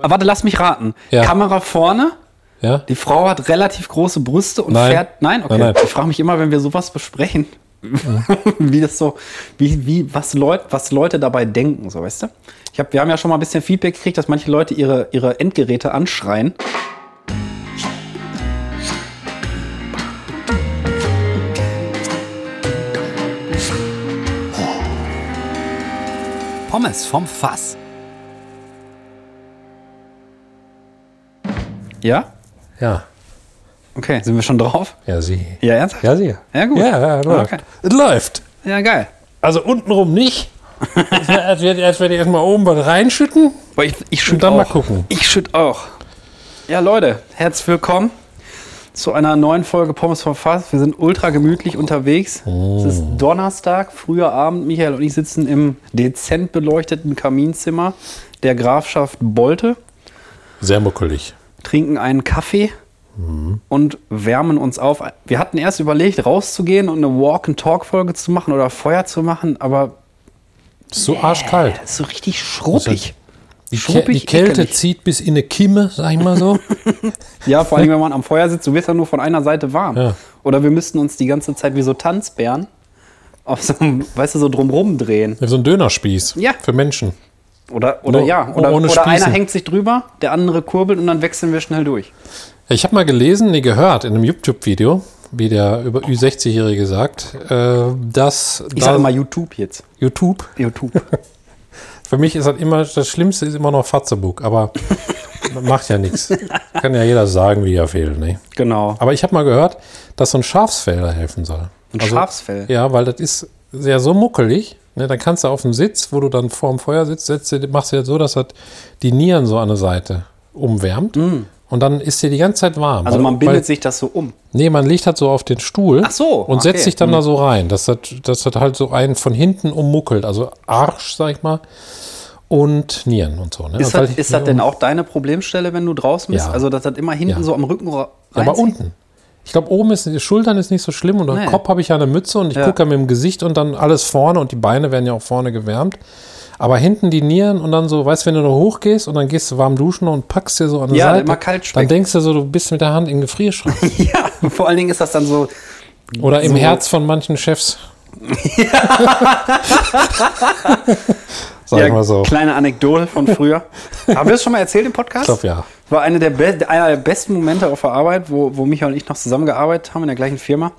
Aber warte, lass mich raten. Ja. Kamera vorne, Ja? die Frau hat relativ große Brüste und Nein. fährt. Nein, okay. Nein, nein. Ich frage mich immer, wenn wir sowas besprechen, wie das so, wie, wie, was, Leut, was Leute dabei denken, so weißt du? Ich hab, wir haben ja schon mal ein bisschen Feedback gekriegt, dass manche Leute ihre, ihre Endgeräte anschreien. Pommes vom Fass. Ja? Ja. Okay, sind wir schon drauf? Ja, sie. Ja, ernsthaft? Ja, sie. Ja, gut. Ja, ja, läuft. Okay. Es läuft. Ja, geil. Also untenrum nicht. Als werde ich, als werd ich erstmal oben was reinschütten. Aber ich, ich Und schütt dann auch. mal gucken. Ich schütt auch. Ja, Leute, herzlich willkommen zu einer neuen Folge Pommes vom Fass. Wir sind ultra gemütlich unterwegs. Es ist Oh. Donnerstag, früher Abend. Michael und ich sitzen im dezent beleuchteten Kaminzimmer der Grafschaft Bolte, Sehr muckelig. Trinken einen Kaffee Mhm. und wärmen uns auf. Wir hatten erst überlegt, rauszugehen und eine Walk-and-Talk-Folge zu machen oder Feuer zu machen, aber so arschkalt. es ist so richtig schruppig. Die, Kä schruppig, die Kälte ekelig. zieht bis in eine Kimme, sag ich mal so. Ja, vor allem, wenn man am Feuer sitzt, du wirst ja nur von einer Seite warm. Ja. Oder wir müssten uns die ganze Zeit wie so Tanzbären auf so einem, weißt du, so drumrum drehen. so ein Dönerspieß. Ja. Für Menschen. Oder, oder Nur ja, oder, oder einer hängt sich drüber, der andere kurbelt und dann wechseln wir schnell durch. Ich habe mal gelesen, nee, gehört in einem YouTube-Video, wie der über Ü60-Jährige sagt, äh, dass Ich sage mal YouTube jetzt. YouTube, YouTube. für mich ist das immer, das Schlimmste ist immer noch Fatzebuck, aber macht ja nichts. Kann ja jeder sagen, wie er fehlt. Ne? genau. Aber ich habe mal gehört, dass so ein Schafsfell da helfen soll. Ein Also- Schafsfell. Ja, weil das ist ja so muckelig. Ne, dann kannst du auf dem Sitz, wo du dann vor dem Feuer sitzt, setzt, machst du jetzt so, dass das die Nieren so an der Seite umwärmt. Und dann ist dir die ganze Zeit warm. Mm. Also man bindet weil, sich das so um. Nee, man legt halt so auf den Stuhl Ach so, und okay. setzt sich dann da so rein. Dass das, dass das halt so einen von hinten ummuckelt. Also Arsch, sag ich mal, und Nieren und so. Ne? Ist Und weil das, ich- ist das denn auch deine Problemstelle, wenn du draußen bist? Ja. Also, dass das immer hinten Ja. so am Rücken ra- Ja, aber reinzieht? unten. Ich glaube, oben ist die Schultern ist nicht so schlimm und am. Kopf habe ich ja eine Mütze und ich Ja. gucke ja mit dem Gesicht und dann alles vorne und die Beine werden ja auch vorne gewärmt. Aber hinten die Nieren und dann so, weißt du, wenn du da hochgehst und dann gehst du warm duschen und packst dir so an der Ja, Seite, immer kalt dann schmeckt. denkst du so, du bist mit der Hand in den Gefrierschrank. Ja, vor allen Dingen ist das dann so. Oder im So. Herz von manchen Chefs. Sag ja, mal so. Kleine Anekdote von früher. Haben wir das schon mal erzählt im Podcast? Ich glaube, ja. War eine der, be einer der besten Momente auf der Arbeit, wo, wo Michael und ich noch zusammengearbeitet haben in der gleichen Firma.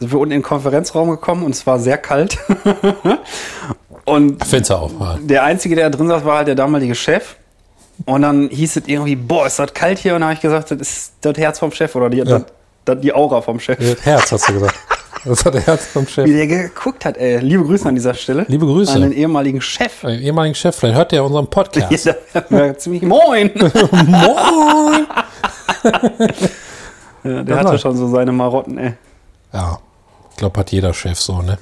Sind wir unten in den Konferenzraum gekommen und es war sehr kalt. und Fenster auf. Ja. der Einzige, der da drin saß, war halt der damalige Chef. Und dann hieß es irgendwie, boah, ist das kalt hier? Und dann habe ich gesagt, das ist das Herz vom Chef oder die, das, das, die Aura vom Chef. Das Herz, hast du gesagt. Das hat der Herz vom Chef. Wie der geguckt hat, ey. Liebe Grüße an dieser Stelle. Liebe Grüße. An den ehemaligen Chef. Ein ehemaligen Chef, vielleicht hört der unseren Podcast. Ja, ziemlich moin. Moin! Ja, der Ja, hatte schon so seine Marotten, ey. Ja, ich glaube, hat jeder Chef so, ne?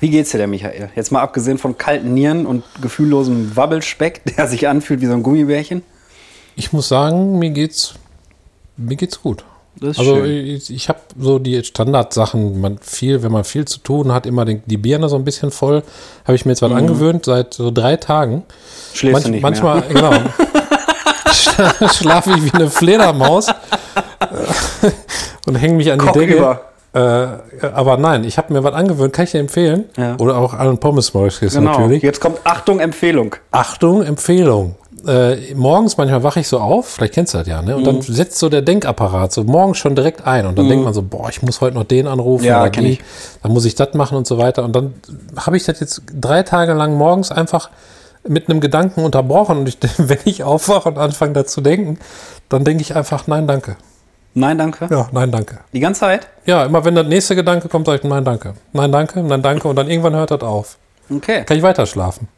Wie geht's dir, der Michael? Jetzt mal abgesehen von kalten Nieren und gefühllosem Wabbelspeck, der sich anfühlt wie so ein Gummibärchen. Ich muss sagen, mir geht's, mir geht's gut. Das ist Also schön. ich, ich habe so die Standardsachen, man viel, wenn man viel zu tun hat, immer den, die Birne so ein bisschen voll. Habe ich mir jetzt was angewöhnt seit so drei Tagen. Mhm. Schläfst du nicht manchmal, mehr. genau. Schla- Schlafe ich wie eine Fledermaus und hänge mich an die Kock Decke. über. Äh, aber nein, ich habe mir was angewöhnt, kann ich dir empfehlen. Ja. Oder auch allen Pommesmäuschis Genau. natürlich. Jetzt kommt Achtung, Empfehlung. Achtung, Empfehlung. Äh, morgens manchmal wache ich so auf, vielleicht kennst du das ja, ne? Und dann Mhm. setzt so der Denkapparat so morgens schon direkt ein. Und dann denkt man so, boah, ich muss heute noch den anrufen Ja, oder die, ich. dann muss ich das machen und so weiter. Und dann habe ich das jetzt drei Tage lang morgens einfach mit einem Gedanken unterbrochen. Und ich, wenn ich aufwache und anfange da zu denken, dann denke ich einfach, nein, danke. Nein, danke. Ja, nein, danke. Die ganze Zeit? Ja, immer wenn der nächste Gedanke kommt, sage ich, nein, danke. Nein, danke, nein, danke. Und dann irgendwann hört das auf. Okay. Kann ich weiter schlafen.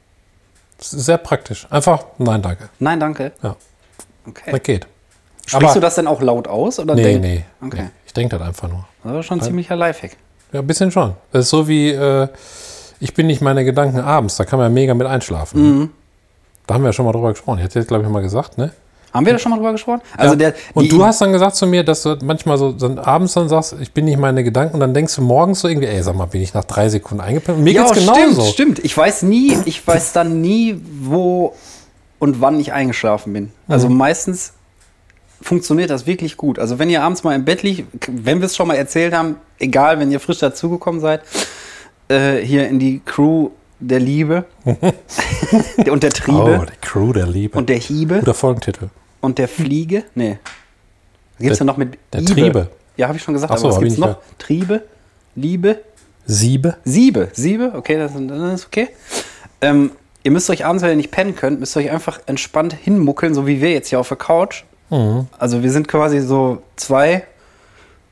Sehr praktisch. Einfach, nein, danke. Nein, danke. Ja, Okay. das geht. Sprichst du das denn auch laut aus? Oder Nee, denk- nee. Okay. nee. Ich denke das einfach nur. Das ist schon ein ziemlicher Lifehack. Ja, ein bisschen schon. Das ist so wie, äh, ich bin nicht meine Gedanken abends. Da kann man ja mega mit einschlafen. Mhm. Da haben wir ja schon mal drüber gesprochen. Ich hatte jetzt, glaube ich, mal gesagt, ne? Haben wir da schon mal drüber gesprochen? Also ja. der, und du hast dann gesagt zu mir, dass du manchmal so dann abends dann sagst, ich bin nicht meine Gedanken und dann denkst du morgens so irgendwie, ey, sag mal, bin ich nach drei Sekunden eingepennt? Und mir ja, geht's stimmt, genauso. stimmt. Ich weiß nie, ich weiß dann nie, wo und wann ich eingeschlafen bin. Also meistens funktioniert das wirklich gut. Also wenn ihr abends mal im Bett liegt, wenn wir es schon mal erzählt haben, egal, wenn ihr frisch dazugekommen seid, äh, hier in die Crew der Liebe und der Triebe Oh, die Crew der Liebe. und der Hiebe Guter Folgentitel. Und der Fliege. Nee. Gibt es Der- ja noch mit der Ibe. Triebe. Ja, habe ich schon gesagt, Ach so, aber was gibt's noch? Triebe, Liebe, Siebe. Siebe. Siebe, okay, das, das ist okay. Ähm, ihr müsst euch abends, wenn ihr nicht pennen könnt, müsst ihr euch einfach entspannt hinmuckeln, so wie wir jetzt hier auf der Couch. Mhm. Also wir sind quasi so zwei,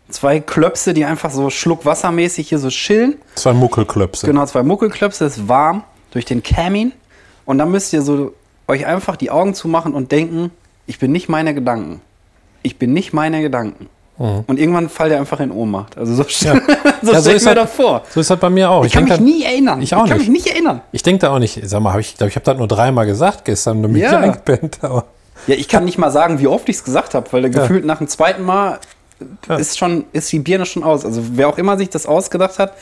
zwei Klöpse, die einfach so schluckwassermäßig hier so chillen. Zwei Muckelklöpse. Genau, zwei Muckelklöpse, ist warm durch den Kamin. Und dann müsst ihr so euch einfach die Augen zumachen und denken, ich bin nicht meine Gedanken. Ich bin nicht meine Gedanken. Und irgendwann fallt ihr einfach in Ohnmacht. Also so, so Mhm. Ja, ich ist mir das vor. So ist das bei mir auch. Ich kann mich denk nie erinnern. Ich auch kann nicht. mich nicht erinnern. Ich denke da auch nicht, sag mal, hab ich glaube, ich habe das nur dreimal gesagt gestern, damit Ja. ich eingepennt, aber Ja, ich kann nicht mal sagen, wie oft ich es gesagt habe, weil der Ja. gefühlt nach dem zweiten Mal Ja. ist schon ist die Birne schon aus. Also wer auch immer sich das ausgedacht hat,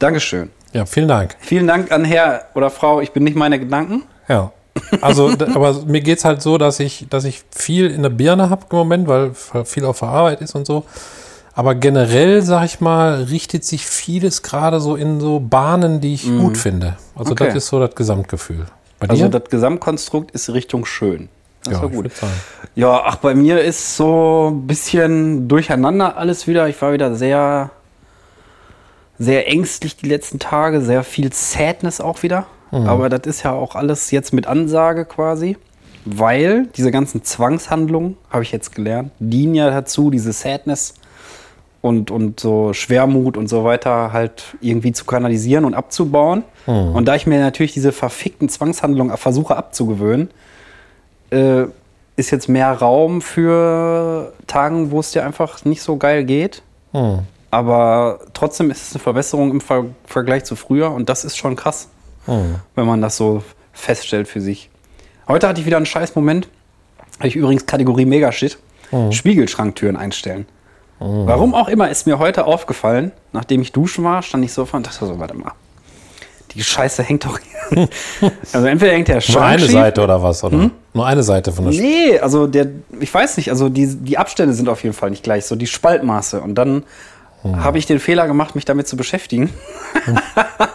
Dankeschön. ja, vielen Dank. Vielen Dank an Herr oder Frau. Ich bin nicht meine Gedanken. Ja. Also, aber mir geht es halt so, dass ich, dass ich viel in der Birne habe im Moment, weil viel auf der Arbeit ist und so. Aber generell, sag ich mal, richtet sich vieles gerade so in so Bahnen, die ich gut finde. Also Okay. das ist so das Gesamtgefühl. Bei Also dir? das Gesamtkonstrukt ist Richtung schön. Das ja, war gut. Ja, ach, bei mir ist so ein bisschen durcheinander alles wieder. Ich war wieder sehr, sehr ängstlich die letzten Tage, sehr viel Sadness auch wieder. Aber das ist ja auch alles jetzt mit Ansage quasi, weil diese ganzen Zwangshandlungen, habe ich jetzt gelernt, dienen ja dazu, diese Sadness und, und so Schwermut und so weiter halt irgendwie zu kanalisieren und abzubauen. Und da ich mir natürlich diese verfickten Zwangshandlungen versuche abzugewöhnen, äh, ist jetzt mehr Raum für Tagen, wo es dir einfach nicht so geil geht. Hm. Aber trotzdem ist es eine Verbesserung im Ver Vergleich zu früher und das ist schon krass, Hm. wenn man das so feststellt für sich. Heute hatte ich wieder einen scheiß Moment. Habe ich übrigens Kategorie Megashit. Hm. Spiegelschranktüren einstellen. Warum auch immer ist mir heute aufgefallen, nachdem ich duschen war, stand ich so vor und dachte so, warte mal. Die Scheiße hängt doch hier. also entweder hängt der Schrank Nur eine schief, Seite oder was? Oder? Nur eine Seite von der Sch- Nee, also der, ich weiß nicht, also die, die Abstände sind auf jeden Fall nicht gleich, so die Spaltmaße. Und dann habe ich den Fehler gemacht, mich damit zu beschäftigen.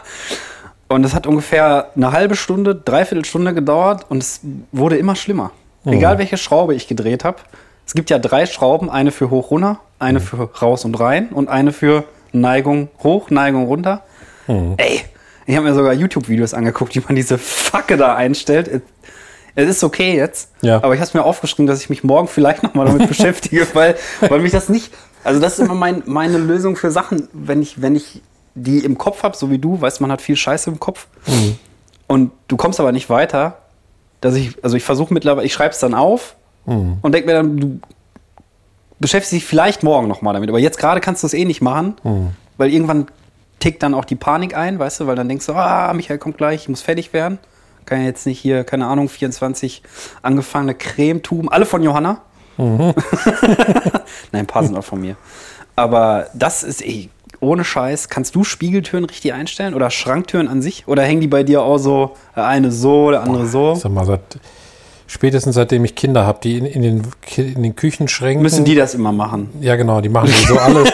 und es hat ungefähr eine halbe Stunde, dreiviertel Stunde gedauert und es wurde immer schlimmer. Egal welche Schraube ich gedreht habe. Es gibt ja drei Schrauben, eine für hoch runter, eine für raus und rein und eine für Neigung hoch, Neigung runter. Ey, ich habe mir sogar YouTube-Videos angeguckt, wie man diese Facke da einstellt. Es- Es ist okay jetzt, Ja. aber ich habe mir aufgeschrieben, dass ich mich morgen vielleicht nochmal damit beschäftige, weil, weil mich das nicht. Also, das ist immer mein, meine Lösung für Sachen, wenn ich, wenn ich die im Kopf habe, so wie du, weißt man hat viel Scheiße im Kopf und du kommst aber nicht weiter, dass ich, also ich versuche mittlerweile, ich schreibe es dann auf und denke mir dann, du beschäftigst dich vielleicht morgen nochmal damit, aber jetzt gerade kannst du es eh nicht machen, weil irgendwann tickt dann auch die Panik ein, weißt du, weil dann denkst du, ah, Michael kommt gleich, ich muss fertig werden. Kann ja jetzt nicht hier, keine Ahnung, 24 angefangene Cremetuben, alle von Johanna. Nein, ein paar sind auch von mir. Aber das ist, ey, ohne Scheiß, kannst du Spiegeltüren richtig einstellen oder Schranktüren an sich? Oder hängen die bei dir auch so, der eine so, der andere so? Sag mal, seit, spätestens seitdem ich Kinder habe, die in, in, den, in den Küchenschränken. Müssen die das immer machen? Ja, genau, die machen die so alle.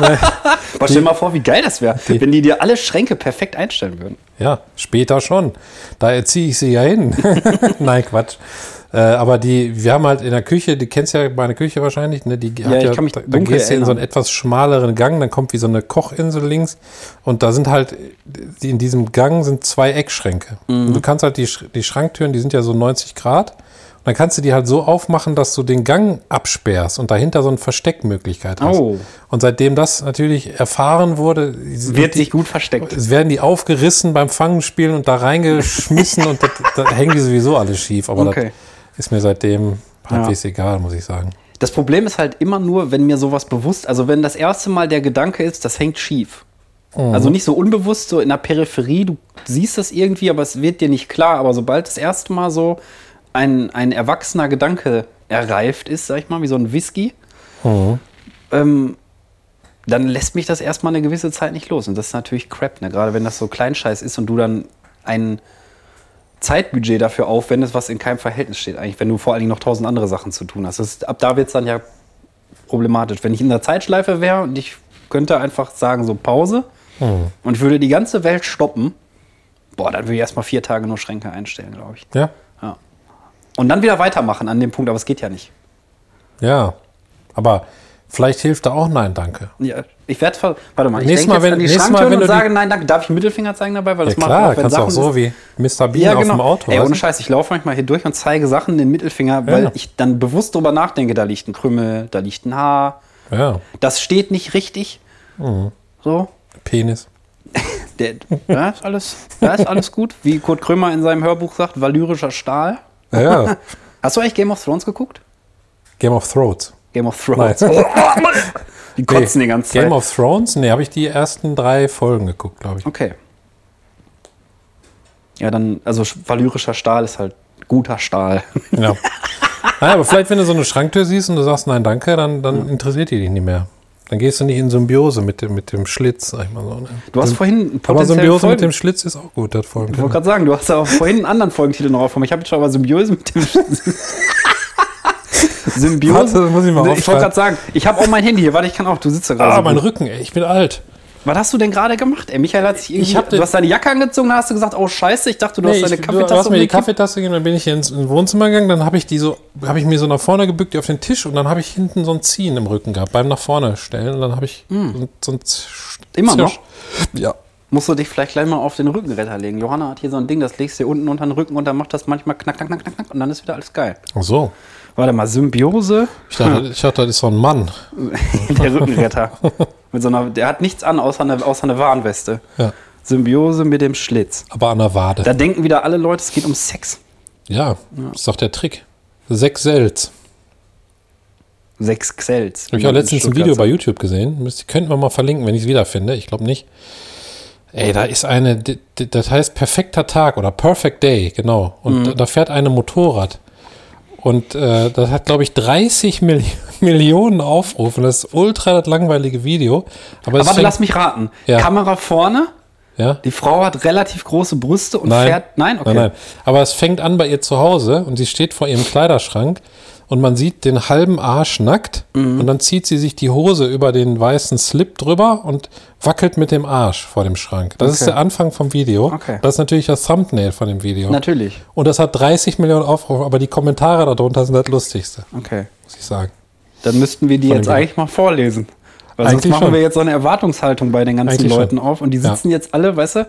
Aber stell dir mal vor, wie geil das wäre, wenn die dir alle Schränke perfekt einstellen würden. Ja, später schon. Da erziehe ich sie ja hin. Nein, Quatsch. Äh, aber die, wir haben halt in der Küche, die kennst ja meine Küche wahrscheinlich, ne? Die hat ja, kann mich da, da gehst du in so einen etwas schmaleren Gang, dann kommt wie so eine Kochinsel links und da sind halt, in diesem Gang sind zwei Eckschränke. Mhm. Und du kannst halt die, die Schranktüren, die sind ja so 90 Grad. Und dann kannst du die halt so aufmachen, dass du den Gang absperrst und dahinter so eine Versteckmöglichkeit hast. Oh. Und seitdem das natürlich erfahren wurde, Wird die, sich gut versteckt. es werden die aufgerissen beim Fangenspielen und da reingeschmissen und das, da hängen die sowieso alle schief. Aber Okay. das ist mir seitdem halbwegs egal, muss ich sagen. Das Problem ist halt immer nur, wenn mir sowas bewusst, also wenn das erste Mal der Gedanke ist, das hängt schief. Also nicht so unbewusst, so in der Peripherie, du siehst das irgendwie, aber es wird dir nicht klar. Aber sobald das erste Mal so ein, ein erwachsener Gedanke erreift ist, sag ich mal, wie so ein Whisky, ähm, dann lässt mich das erstmal eine gewisse Zeit nicht los. Und das ist natürlich Crap, ne? gerade wenn das so Kleinscheiß ist und du dann ein, Zeitbudget dafür aufwendest, was in keinem Verhältnis steht, eigentlich, wenn du vor allen Dingen noch tausend andere Sachen zu tun hast. Ist, ab da wird es dann ja problematisch. Wenn ich in der Zeitschleife wäre und ich könnte einfach sagen, so Pause und ich würde die ganze Welt stoppen, boah, dann würde ich erstmal vier Tage nur Schränke einstellen, glaube ich. Ja. Ja. Und dann wieder weitermachen an dem Punkt, aber es geht ja nicht. Ja. Aber vielleicht hilft da auch Nein, danke. Ja, ich werde, warte mal, ich Nächstes denke Mal, jetzt wenn- an die Mal, wenn und sage, nein, danke. Darf ich Mittelfinger zeigen dabei? Weil Ja das macht klar, auch, wenn kannst du auch so wie Mr. Bean Ja, auf genau. dem Auto. Ey, ohne? Scheiß, ich laufe manchmal hier durch und zeige Sachen den Mittelfinger, weil Ja. ich dann bewusst drüber nachdenke, da liegt ein Krümmel, da liegt ein Haar. ja, Das steht nicht richtig. Mhm. So. Penis. Der, da, ist alles, da ist alles gut. Wie Kurt Krömer in seinem Hörbuch sagt, valyrischer Stahl. Ja, ja. Hast du eigentlich Game of Thrones geguckt? Game of Thrones. Game of Thrones. Die kotzen die ganze Zeit. Game of Thrones? Nee, habe ich die ersten drei Folgen geguckt, glaube ich. Okay. Ja, dann, also valyrischer Stahl ist halt guter Stahl. Ja. Naja, aber vielleicht, wenn du so eine Schranktür siehst und du sagst Nein, danke, dann, dann interessiert die dich nicht mehr. Dann gehst du nicht in Symbiose mit dem, mit dem Schlitz, sag ich mal so. Ne? Du hast vorhin aber Symbiose mit Folgen- dem Schlitz ist auch gut, das Folgen. Ich wollte gerade sagen, du hast ja auch vorhin einen anderen Folgentitel noch aufgenommen. Ich habe jetzt schon aber Symbiose mit dem. Symbiose. Warte, muss ich mal ich wollte gerade sagen, ich habe auch mein Handy hier. Warte, ich kann auch. Du sitzt da gerade. Ah, so mein gut. Rücken, ey, ich bin alt. Was hast du denn gerade gemacht? Ey, Michael hat sich irgendwie. Ich hab den- du hast deine Jacke angezogen, da hast du gesagt, oh Scheiße, ich dachte, du Nee, hast deine ich, Kaffeetasse du hast mir die. Kaffeetasse gegeben, dann bin ich hier ins, ins Wohnzimmer gegangen, dann habe ich die so, habe ich mir so nach vorne gebückt, die auf den Tisch und dann habe ich hinten so ein Ziehen im Rücken gehabt, beim nach vorne stellen und dann habe ich so, so ein Z- Hm. Immer noch? Zirsch- Ja. Musst du dich vielleicht gleich mal auf den Rückenretter legen. Johanna hat hier so ein Ding, das legst du hier unten unter den Rücken und dann macht das manchmal knack, knack, knack, knack, knack und dann ist wieder alles geil. Ach so. Warte mal, Symbiose, Ich dachte, ich dachte, das ist so ein Mann. der Rückenretter. mit so einer, der hat nichts an, außer eine, außer eine Warnweste. Ja. Symbiose mit dem Schlitz. Aber an der Wade. Da denken wieder alle Leute, es geht um Sex. ja, das ist doch der Trick. Sechs Selz. Sechs Xels. Habe ich auch letztens ein Video bei YouTube gesehen. Müsst- Könnten wir mal verlinken, wenn ich es wiederfinde. Ich glaube nicht. Ey, da ist eine, das heißt perfekter Tag oder Perfect Day, genau. Und da, da fährt eine Motorrad. Und äh, das hat, glaube ich, 30 Milli Millionen Aufrufe. Das ist ultra das langweilige Video. Aber, Aber warte, lass mich raten. Ja. Kamera vorne, ja? die Frau hat relativ große Brüste und Nein. fährt. Nein, okay. Nein, nein. Aber es fängt an bei ihr zu Hause und sie steht vor ihrem Kleiderschrank und man sieht den halben Arsch nackt Mhm. und dann zieht sie sich die Hose über den weißen Slip drüber und wackelt mit dem Arsch vor dem Schrank. Das ist Okay. der Anfang vom Video. Okay. Das ist natürlich das Thumbnail von dem Video. Natürlich. Und das hat 30 Millionen Aufrufe, aber die Kommentare darunter sind das Lustigste, Okay. muss ich sagen. Dann müssten wir die Von jetzt eigentlich mal vorlesen. Weil sonst Eigentlich machen schon. wir jetzt so eine Erwartungshaltung bei den ganzen Eigentlich Leuten schon. auf und die Ja. sitzen jetzt alle, weißt du,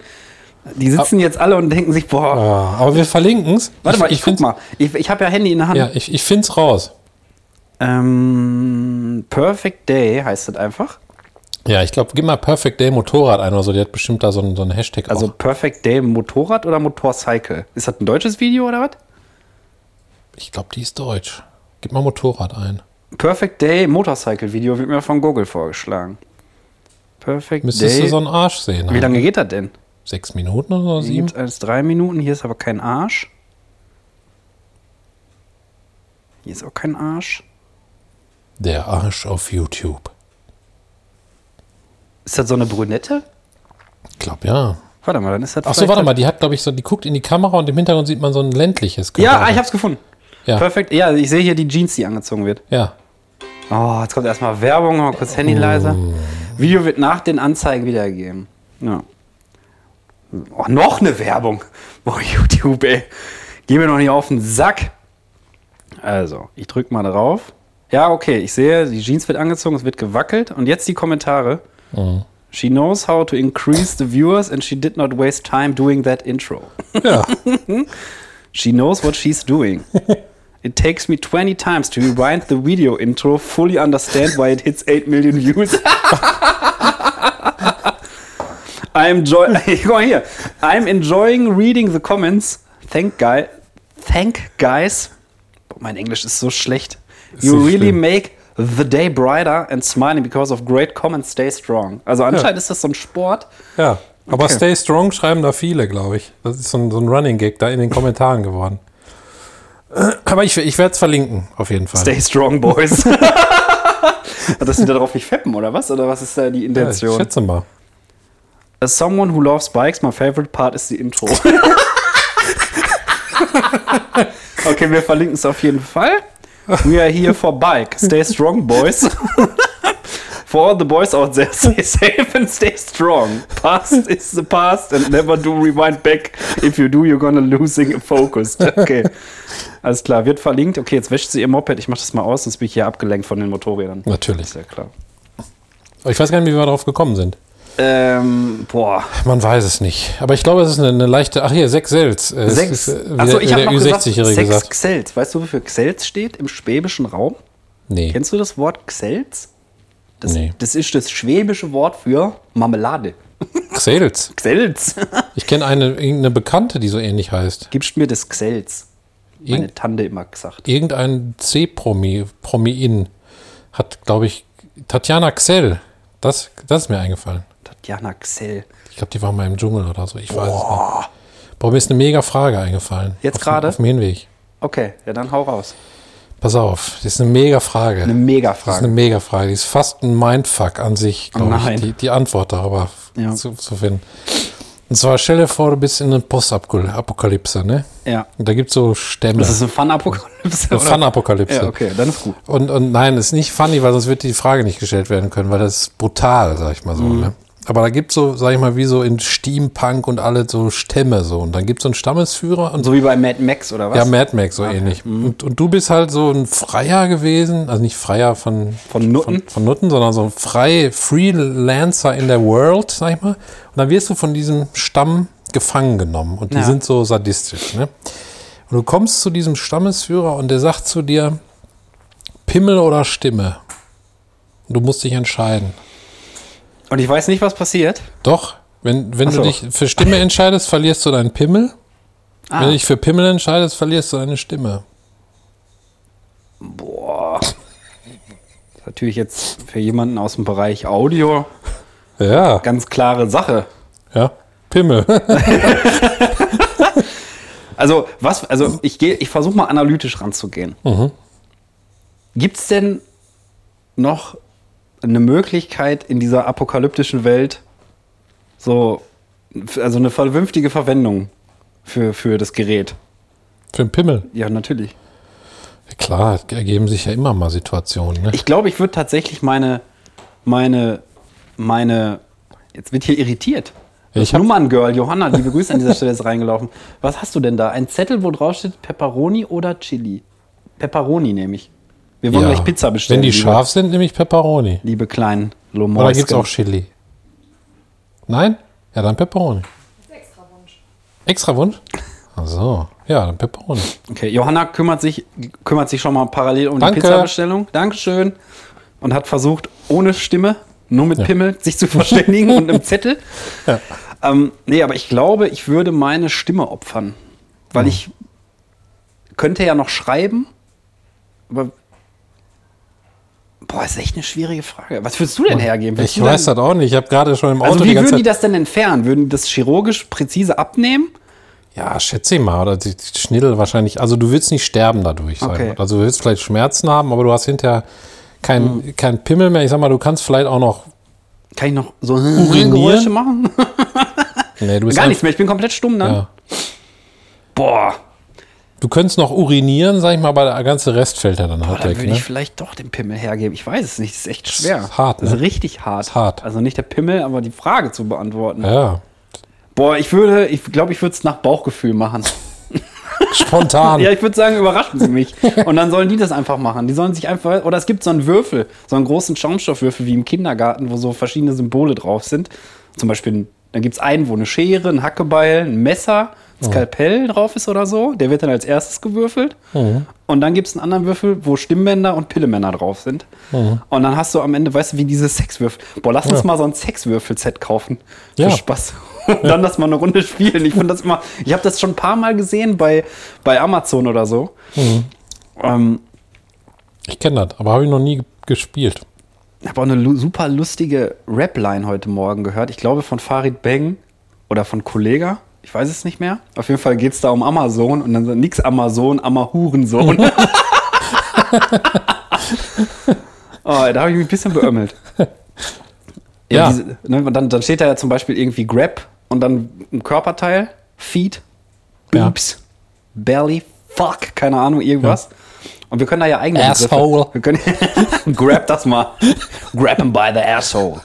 die sitzen jetzt alle und denken sich, boah, Ah, aber wir verlinken es. warte mal, ich, guck find's- mal. Ich, ich habe ja Handy in der Hand. Ja, ich, ich finde es raus. Ähm, Perfect Day heißt das einfach. Ja, ich glaube, gib mal Perfect Day Motorrad ein oder so. Die hat bestimmt da so ein, so ein Hashtag Also auch. Perfect Day Motorrad oder Motorcycle? Ist das ein deutsches Video oder was? Ich glaube, die ist deutsch. Gib mal Motorrad ein. Perfect Day Motorcycle Video wird mir von Google vorgeschlagen. Perfect Müsstest Day. du so einen Arsch sehen. Wie halt. lange geht das denn? Sechs Minuten oder so? Hier Sieben? gibt es drei Minuten, hier ist aber kein Arsch. Hier ist auch kein Arsch. Der Arsch auf YouTube. Ist das so eine Brünette? Ich glaube, ja. Warte mal, dann ist das Ach so, vielleicht warte mal, die hat, glaube ich, so, die guckt in die Kamera und im Hintergrund sieht man so ein ländliches. Ja, Körper. ah, ich hab's gefunden. Ja. Perfekt. Ja, ich sehe hier die Jeans, die angezogen wird. Ja. Oh, jetzt kommt erstmal Werbung, mal kurz Handy leise. Video wird nach den Anzeigen wiedergegeben. Ja. Oh, noch eine Werbung. Boah, YouTube, ey. Geh mir noch nicht auf den Sack. Also, ich drück mal drauf. Ja, okay, ich sehe, die Jeans wird angezogen, es wird gewackelt. Und jetzt die Kommentare. She knows how to increase the viewers and she did not waste time doing that intro. Ja. She knows what she's doing. It takes me 20 times to rewind the video intro, fully understand why it hits 8 million views. I'm Guck mal hier. I'm enjoying reading the comments. Thank guy Thank guys. Boah, mein Englisch ist so schlecht. You really schlimm. make the day brighter and smiling because of great comments. Stay strong. Also anscheinend ist das so ein Sport. ja. Aber Okay. Stay Strong schreiben da viele, glaube ich. Das ist so ein, so ein Running Gag da in den Kommentaren geworden. Aber ich, ich werde es verlinken, auf jeden Fall. Stay strong, boys. Dass die darauf nicht feppen, oder was? Oder was ist da die ja, ich Intention? schätze mal. As someone who loves bikes, my favorite part is the intro. Okay, wir verlinken es auf jeden Fall. We are here for bike. Stay strong, boys. for all the boys out there, stay safe and stay strong. Past is the past and never do rewind back. If you do, you're gonna losing focus. Okay. Alles klar, wird verlinkt. Okay, jetzt wäscht sie ihr Moped. Ich mach das mal aus, sonst bin ich hier abgelenkt von den Motorrädern. Natürlich. Ist ja klar. Ich weiß gar nicht, wie wir darauf gekommen sind. Ähm, boah. Man weiß es nicht. Aber ich glaube, es ist eine, eine leichte. Ach hier, sechs Sels. Äh, Sechs. ist, äh, Achso, ich habe noch gesagt, Ü60-Jährige sechs gesagt. Xels. Weißt du, wofür Xels steht im schwäbischen Raum? Nee. Kennst du das Wort Xels? Das, Nee. das ist das schwäbische Wort für Marmelade. Xels. Xels. Ich kenne eine, irgendeine Bekannte, die so ähnlich heißt. Gibst mir das Xels. Meine Irgend, Tante immer gesagt. irgendein C-Promi, Promi-In, hat, glaube ich, Tatjana Xell. Das, das ist mir eingefallen. Tatjana Xell. Ich glaube, die war mal im Dschungel oder so. Ich weiß es nicht. Boah, mir ist eine mega Frage eingefallen. Jetzt gerade? Auf dem Hinweg. Okay, ja, dann hau raus. Pass auf, das ist eine mega Frage. Eine Das ist eine mega Frage. Die ist fast ein Mindfuck an sich, glaube nein. ich, die, die Antwort darüber Ja. zu, zu finden. Und zwar stell dir vor, du bist in einer Postapokalypse, ne? Ja. Und da gibt es so Stämme. Das ist eine Fun-Apokalypse. eine? Fun-Apokalypse. Ja, okay, dann ist gut. Und, und nein, ist nicht funny, weil sonst wird die Frage nicht gestellt werden können, weil das ist brutal, sag ich mal so. Mhm. Ne? Aber da gibt so, sag ich mal, wie so in Steampunk und alle so Stämme so. Und dann gibt es so einen Stammesführer und So wie bei Mad Max oder was? ja, Mad Max so ähnlich. Mhm. Und, und du bist halt so ein Freier gewesen, also nicht Freier von, Von Nutten? von, von Nutten, sondern so ein frei Freelancer in der World, sag ich mal. Und dann wirst du von diesem Stamm gefangen genommen und die Ja. sind so sadistisch. Ne? Und du kommst zu diesem Stammesführer und der sagt zu dir, Pimmel oder Stimme? Und du musst dich entscheiden. Und ich weiß nicht, was passiert. Doch, wenn, wenn Ach du so. dich für Stimme entscheidest, verlierst du deinen Pimmel. Ah. Wenn du dich für Pimmel entscheidest, verlierst du deine Stimme. Boah. Das ist natürlich jetzt für jemanden aus dem Bereich Audio Ja, ganz klare Sache. ja. Pimmel. Also, was, also ich gehe, ich versuche mal analytisch ranzugehen. Gibt es denn noch eine Möglichkeit in dieser apokalyptischen Welt, so, also eine vernünftige Verwendung für, für das Gerät? Für einen Pimmel. Ja, natürlich. Klar, ergeben sich ja immer mal Situationen. Ne? Ich glaube, ich würde tatsächlich meine, meine, meine, jetzt wird hier irritiert. Das ich Nummerngirl, Johanna, liebe Grüße an dieser Stelle, ist reingelaufen. Was hast du denn da? Ein Zettel, wo drauf steht Pepperoni oder Chili? Pepperoni nehme ich. Wir wollen Ja. gleich Pizza bestellen. Wenn die scharf sind, nehme ich Pepperoni. Liebe kleinen Oder Lomoisken. gibt es auch Chili? Nein? Ja, dann Pepperoni. Extra Wunsch. Extra Wunsch? Ach so. Ja, dann Pepperoni. Okay, Johanna kümmert sich, kümmert sich schon mal parallel um Danke. die Pizzabestellung. Dankeschön. Und hat versucht, ohne Stimme, nur mit Pimmel, sich zu verständigen und einem Zettel. Ja. Ähm, nee, aber ich glaube, ich würde meine Stimme opfern. Weil ich könnte ja noch schreiben, aber. Boah, ist echt eine schwierige Frage. Was würdest du denn hergeben? Würdest Ich weiß das auch nicht. Ich habe gerade schon im Auto Also, die wie ganze würden die das denn entfernen? Würden die das chirurgisch präzise abnehmen? Ja, schätze ich mal. Oder die die Schniddel wahrscheinlich. Also, du willst nicht sterben dadurch. Okay. Also, du willst vielleicht Schmerzen haben, aber du hast hinterher kein, Hm. kein Pimmel mehr. Ich sag mal, du kannst vielleicht auch noch. Kann ich noch so Urinieren? Geräusche machen? Nee, du bist Gar nichts mehr, ich bin komplett stumm dann. Ja. Boah, Du könntest noch urinieren, sag ich mal, aber der ganze Rest fällt ja dann Boah, halt dann weg. würde Ne? ich vielleicht doch den Pimmel hergeben. Ich weiß es nicht, das ist echt schwer. ist hart, Das ist ne? richtig hart. Ist hart. Also nicht der Pimmel, aber die Frage zu beantworten. Ja. Boah, ich würde, ich glaube, ich würde es nach Bauchgefühl machen. Spontan. Ja, ich würde sagen, überraschen Sie mich. Und dann sollen die das einfach machen. Die sollen sich einfach, oder es gibt so einen Würfel, so einen großen Schaumstoffwürfel wie im Kindergarten, wo so verschiedene Symbole drauf sind. Zum Beispiel, dann gibt es einen, wo eine Schere, ein Hackebeil, ein Messer, ein Skalpell drauf ist oder so. Der wird dann als erstes gewürfelt. Und dann gibt es einen anderen Würfel, wo Stimmbänder und Pillemänner drauf sind. Und dann hast du am Ende, weißt du, wie diese Sexwürfel. Boah, lass uns mal so ein Sexwürfel-Set kaufen. Für Ja. Spaß. Und dann das mal eine Runde spielen. Ich finde das immer, ich habe das schon ein paar Mal gesehen bei, bei Amazon oder so. Ähm, Ich kenne das, aber habe ich noch nie gespielt. ich habe auch eine super lustige Rap-Line heute Morgen gehört. Ich glaube von Farid Bang oder von Kollega. Ich weiß es nicht mehr. Auf jeden Fall geht es da um Amazon und dann so nix Amazon, Ammer Hurensohn. oh, da habe ich mich ein bisschen beömmelt. Ja. Diese, ne, dann, dann steht da ja zum Beispiel irgendwie Grab und dann ein Körperteil, Feed, Ja. Boobs. Belly, Fuck, keine Ahnung, irgendwas. Und wir können da ja eigene Begriffe- Asshole. Wir können, grab das mal. Grab him by the asshole.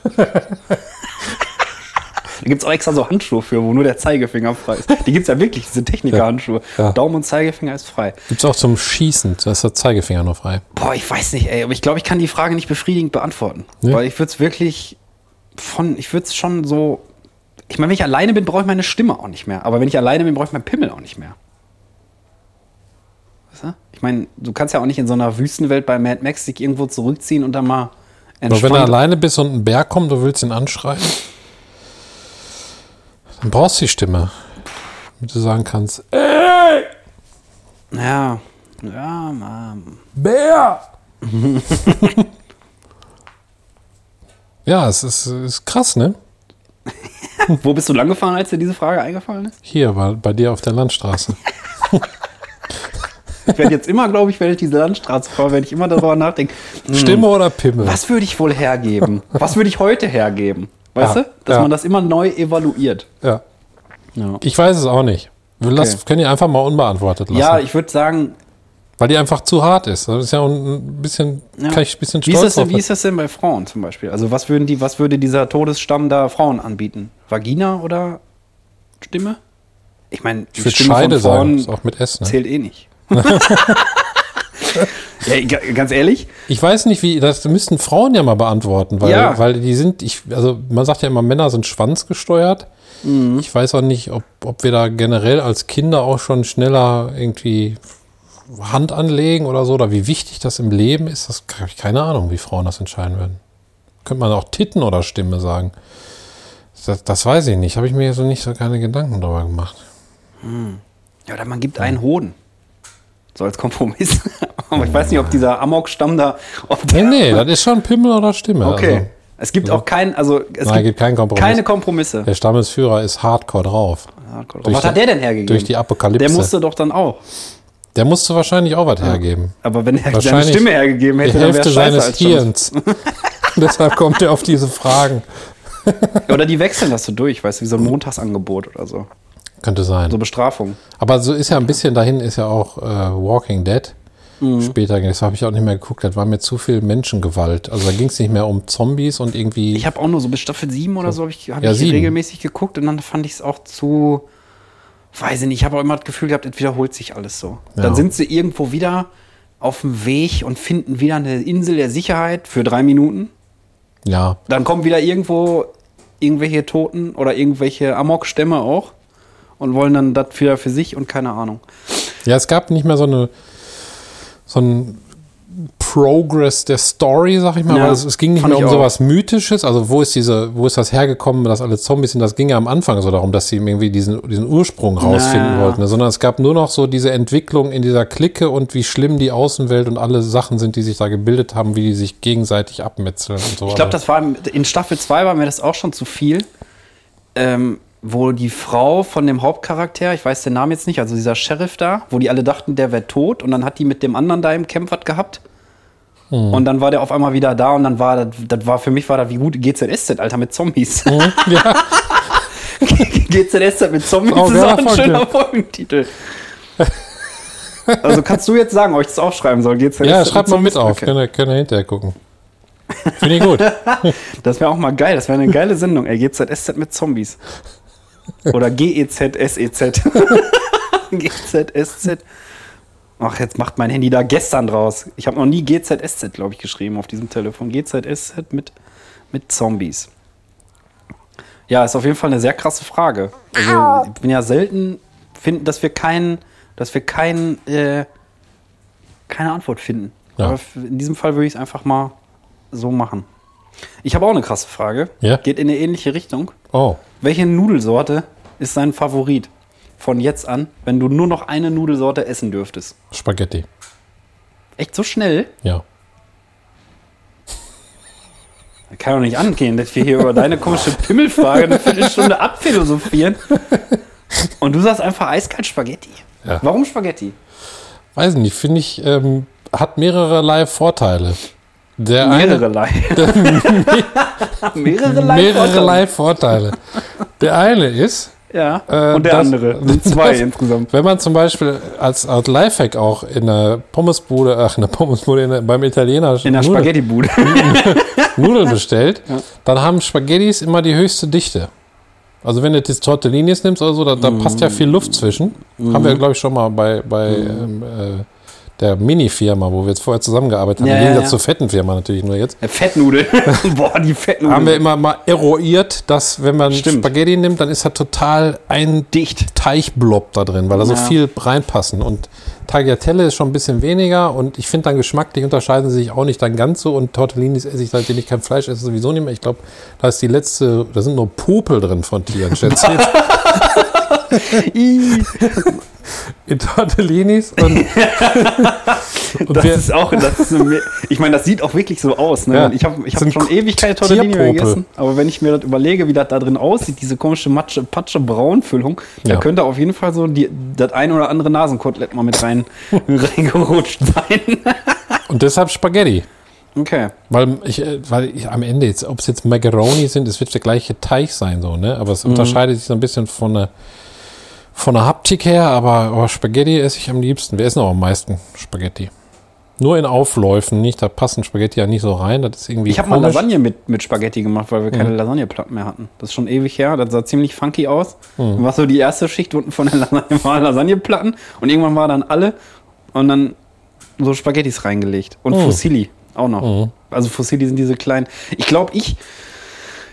Da gibt es auch extra so Handschuhe für, wo nur der Zeigefinger frei ist. Die gibt es ja wirklich, diese Techniker-Handschuhe. Ja. Daumen und Zeigefinger ist frei. Gibt's auch zum Schießen, da ist der Zeigefinger noch frei. Boah, ich weiß nicht, ey, aber ich glaube, ich kann die Frage nicht befriedigend beantworten. Nee? Weil ich würde es wirklich von, ich würde es schon so. Ich meine, wenn ich alleine bin, brauche ich meine Stimme auch nicht mehr. Aber wenn ich alleine bin, brauche ich meinen Pimmel auch nicht mehr. Weißt du? Ich meine, du kannst ja auch nicht in so einer Wüstenwelt bei Mad Max dich irgendwo zurückziehen und dann mal Aber wenn du alleine bist und ein Bär kommt, du willst ihn anschreien, dann brauchst du die Stimme. Damit du sagen kannst, ey, Ja, ja, Mann. Bär! ja, es ist, ist krass, ne? Wo bist du lang gefahren, als dir diese Frage eingefallen ist? Hier, bei, bei dir auf der Landstraße. Ich werde jetzt immer, glaube ich, wenn ich diese Landstraße fahre, werde ich immer darüber nachdenken. hm, Stimme oder Pimmel? Was würde ich wohl hergeben? Was würde ich heute hergeben? Weißt Ja, du? Dass ja. man das immer neu evaluiert. Ja. Ja, Ich weiß es auch nicht. Wir Okay. lassen, können die einfach mal unbeantwortet lassen. ja ich würde sagen, weil die einfach zu hart ist. Das ist ja ein bisschen, ja. kann ich ein bisschen wie ist, stolz das denn, wie ist das denn bei Frauen zum Beispiel? Also was würden die, was würde dieser Todesstamm da Frauen anbieten? Vagina oder Stimme? Ich meine, Ich würde von Scheide sagen. Frauen Ist auch mit S. Ne? zählt eh nicht. ja, ga- ganz ehrlich, Ich weiß nicht, wie, das müssten Frauen ja mal beantworten, weil, Ja. weil die sind, ich, also man sagt ja immer, Männer sind schwanzgesteuert. Mhm. Ich weiß auch nicht, ob, ob wir da generell als Kinder auch schon schneller irgendwie Hand anlegen oder so, oder wie wichtig das im Leben ist. Das habe ich keine Ahnung, wie Frauen das entscheiden würden. Könnte man auch Titten oder Stimme sagen. Das, das weiß ich nicht. Habe ich mir so nicht so keine Gedanken darüber gemacht. ja, oder man gibt einen Hoden. So als Kompromiss. Aber ich weiß nicht, ob dieser Amok-Stamm da. Nee, nee, das ist schon Pimmel oder Stimme. Okay. Also, es gibt auch keinen, also es Nein, gibt keinen Kompromiss. keine Kompromisse. der Stammesführer ist hardcore drauf. Ja, Gott. Durch was die- hat der denn hergegeben? durch die Apokalypse. Der musste doch dann auch. Der musste wahrscheinlich auch was hergeben. Aber wenn er seine Stimme hergegeben Die hätte, dann wäre Hälfte seines. Hirns. Deshalb kommt er auf diese Fragen. Oder die wechseln das so durch, weißt du, wie so ein Montagsangebot oder so. Könnte sein. So Bestrafung. Aber so ist ja ein bisschen dahin, ist ja auch äh, Walking Dead. Mhm. Später, das habe ich auch nicht mehr geguckt, das war mir zu viel Menschengewalt. Also da ging es nicht mehr um Zombies und irgendwie. Ich habe auch nur so bis Staffel 7 oder so, habe ich, hab Ja, ich regelmäßig geguckt und dann fand ich es auch zu. Weiß ich nicht, ich habe auch immer das Gefühl gehabt, es wiederholt sich alles so. Ja. Dann sind sie irgendwo wieder auf dem Weg und finden wieder eine Insel der Sicherheit für drei Minuten. ja, Dann kommen wieder irgendwo irgendwelche Toten oder irgendwelche Amok-Stämme auch und wollen dann das wieder für sich und keine Ahnung. ja, es gab nicht mehr so eine so ein Progress der Story, sag ich mal, Ja, es, es ging nicht mehr um sowas Mythisches. Also wo ist diese, wo ist das hergekommen, dass alle Zombies sind? Das ging ja am Anfang so darum, dass sie irgendwie diesen, diesen Ursprung rausfinden Ja. wollten, ne? sondern es gab nur noch so diese Entwicklung in dieser Clique und wie schlimm die Außenwelt und alle Sachen sind, die sich da gebildet haben, wie die sich gegenseitig abmetzeln und so. Ich glaube, das war in Staffel 2 war mir das auch schon zu viel. Ähm, wo die Frau von dem Hauptcharakter, ich weiß den Namen jetzt nicht, also dieser Sheriff da, wo die alle dachten, der wäre tot und dann hat die mit dem anderen da im Camp was gehabt. Hm. Und dann war der auf einmal wieder da und dann war das, das war für mich war das wie gut GZSZ, Alter, mit Zombies. Hm, ja, GZSZ mit Zombies Oh, ist auch ein schöner Folgentitel. Also kannst du jetzt sagen, ob ich das aufschreiben soll? GZSZ ja, schreibt mal mit auf, Okay. könnt ihr hinterher gucken. Finde ich gut. Das wäre auch mal geil. Das wäre eine geile Sendung. Ey, GZSZ mit Zombies. Oder E GEZSEZ. GZSZ. Ach, jetzt macht mein Handy da gestern draus. Ich habe noch nie GZSZ, glaube ich, geschrieben auf diesem Telefon. GZSZ mit, mit Zombies. Ja, ist auf jeden Fall eine sehr krasse Frage. Also, ich bin ja selten finden, dass wir keinen, dass wir keinen, äh, keine Antwort finden. Ja. Aber in diesem Fall würde ich es einfach mal so machen. Ich habe auch eine krasse Frage. Ja? Geht in eine ähnliche Richtung. Oh, Welche Nudelsorte ist dein Favorit von jetzt an, wenn du nur noch eine Nudelsorte essen dürftest? Spaghetti. Echt so schnell? Ja. Das kann doch nicht angehen, dass wir hier über deine komische Pimmelfrage eine Viertelstunde abphilosophieren. Und du sagst einfach eiskalt Spaghetti. Ja. Warum Spaghetti? Weiß nicht, finde ich, ähm, hat mehrerlei Vorteile. Der eine, Mehrerelei. Mehrerelei. mehrerlei Vorteile. Der eine ist, Ja. Äh, Und der das- andere. Sind zwei das- insgesamt. Wenn man zum Beispiel als, als Lifehack auch in der Pommesbude, ach, in der Pommesbude, in der, beim Italiener In der Spaghetti-Bude. Nudeln bestellt, dann haben Spaghettis immer die höchste Dichte. Also wenn du jetzt Tortellinis nimmst oder so, da, da passt ja viel Luft zwischen. Haben wir, glaube ich, schon mal bei, bei ähm, äh, der Mini-Firma, wo wir jetzt vorher zusammengearbeitet haben, Ja, im ja, Gegensatz ja. zur fetten Firma natürlich nur jetzt, Äh, Fettnudel. Boah, die Fettnudel. haben wir immer mal eruiert, dass wenn man Stimmt. Spaghetti nimmt, dann ist da total ein dicht. Teichblob da drin, weil da so Ja. viel reinpassen. Und Tagliatelle ist schon ein bisschen weniger und ich finde dann geschmacklich unterscheiden sie sich auch nicht dann ganz so. Und Tortellinis esse ich, seitdem ich kein Fleisch esse, sowieso nicht mehr. Ich glaube, da ist die letzte, da sind nur Popel drin von Tieren, schätze ich. In Tortellinis und, und das ist auch, das ist eine, ich meine, das sieht auch wirklich so aus. Ne? Ja. Ich habe ich hab schon ewig keine Tortellini mehr gegessen. Aber wenn ich mir das überlege, wie das da drin aussieht, diese komische Matsche, Patsche Braunfüllung, Ja. da könnte auf jeden Fall so die, das ein oder andere Nasenkotelett mal mit rein reingerutscht sein. und deshalb Spaghetti. Okay. Weil ich, äh, weil ich am Ende jetzt, ob es jetzt Macaroni sind, es wird der gleiche Teig sein, so, ne? Aber es Mhm. unterscheidet sich so ein bisschen von der, von der Haptik her, aber, aber Spaghetti esse ich am liebsten. Wir essen auch am meisten Spaghetti. Nur in Aufläufen, nicht? Da passen Spaghetti ja nicht so rein. Das ist irgendwie. Ich habe mal. Lasagne mit, mit Spaghetti gemacht, weil wir keine Lasagneplatten mehr hatten. Das ist schon ewig her. Das sah ziemlich funky aus. Mhm. War so die erste Schicht unten von der Lasagne war Lasagneplatten und irgendwann war dann alle und dann so Spaghettis reingelegt und Mhm. Fusilli auch noch. Also Fusilli sind diese kleinen. Ich glaube, ich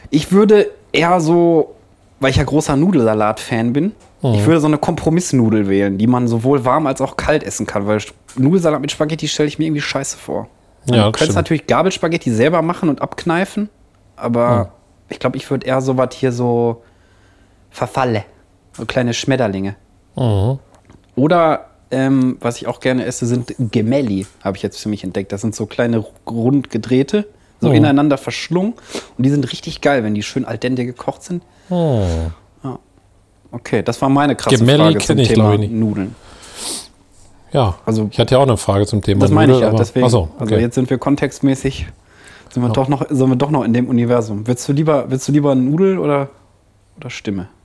ich würde eher so, weil ich ja großer Nudelsalat-Fan bin, Mhm. ich würde so eine Kompromissnudel wählen, die man sowohl warm als auch kalt essen kann, weil Nudelsalat mit Spaghetti stelle ich mir irgendwie scheiße vor. Ja, du das könntest natürlich Gabelspaghetti selber machen und abkneifen, aber ich glaube, ich würde eher so was hier so verfalle. So kleine Schmetterlinge. Mhm. Oder ähm, was ich auch gerne esse, sind Gemelli, habe ich jetzt für mich entdeckt. Das sind so kleine rund gedrehte, so Mhm. ineinander verschlungen. Und die sind richtig geil, wenn die schön al dente gekocht sind. Oh. Okay, das war meine krasse Gemelli Frage zum ich, Thema ich. Nudeln. Ja, Also- ich hatte ja auch eine Frage zum Thema Das meine ich ja, aber- deswegen. So, Also okay. jetzt sind wir kontextmäßig, sind wir, doch noch, sind wir doch noch in dem Universum. Willst du lieber, willst du lieber Nudel oder, oder Stimme?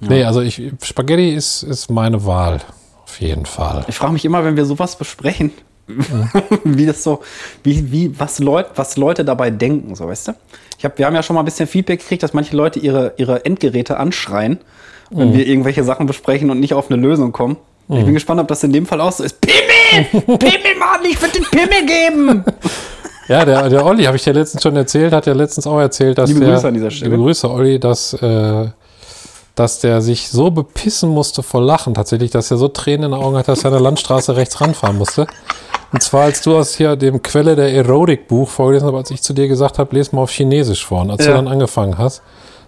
Nee, also ich, Spaghetti ist, ist meine Wahl. Auf jeden Fall. Ich frage mich immer, wenn wir sowas besprechen, wie das so, wie, wie, was, Leut, was Leute dabei denken, so weißt du? Ich hab, wir haben ja schon mal ein bisschen Feedback gekriegt, dass manche Leute ihre, ihre Endgeräte anschreien, wenn wir irgendwelche Sachen besprechen und nicht auf eine Lösung kommen. Ich bin gespannt, ob das in dem Fall auch so ist. Pimmel! Pimmel, Mann, ich würde den Pimmel geben! Ja, der, der Olli, habe ich dir letztens schon erzählt, hat ja letztens auch erzählt, dass Liebe der, Grüße an dieser Stelle. Liebe Grüße, Olli, dass, äh, dass der sich so bepissen musste vor Lachen tatsächlich, dass er so Tränen in den Augen hat, dass er an der Landstraße rechts ranfahren musste. Und zwar, als du aus hier dem Quelle der Erotik-Buch vorgelesen hast, als ich zu dir gesagt habe, les mal auf Chinesisch vor. Und als du Ja. dann angefangen hast,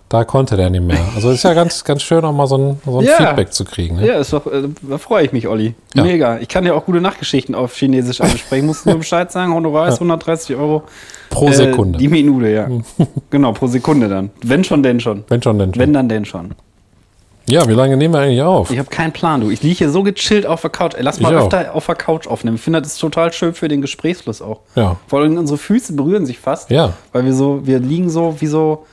da konnte der nicht mehr. Also ist ja ganz, ganz schön, auch mal so ein, so ein Ja. Feedback zu kriegen. Ne? Ja, doch, äh, da freue ich mich, Olli. Ja. Mega. Ich kann ja auch gute Nachtgeschichten auf Chinesisch ansprechen. Musst nur Bescheid sagen, Honorar ist 130 Euro. Pro Äh, Sekunde. die Minute, ja. genau, pro Sekunde dann. Wenn schon, denn schon. Wenn schon, denn schon. Wenn dann, denn schon. Ja, wie lange nehmen wir eigentlich auf? Ich habe keinen Plan, du. Ich liege hier so gechillt auf der Couch. Ey, lass mal Ich auch. öfter auf der Couch aufnehmen. Ich finde, das ist total schön für den Gesprächsfluss auch. Ja. Vor allem unsere Füße berühren sich fast. Ja. Weil wir so, wir liegen so wie so.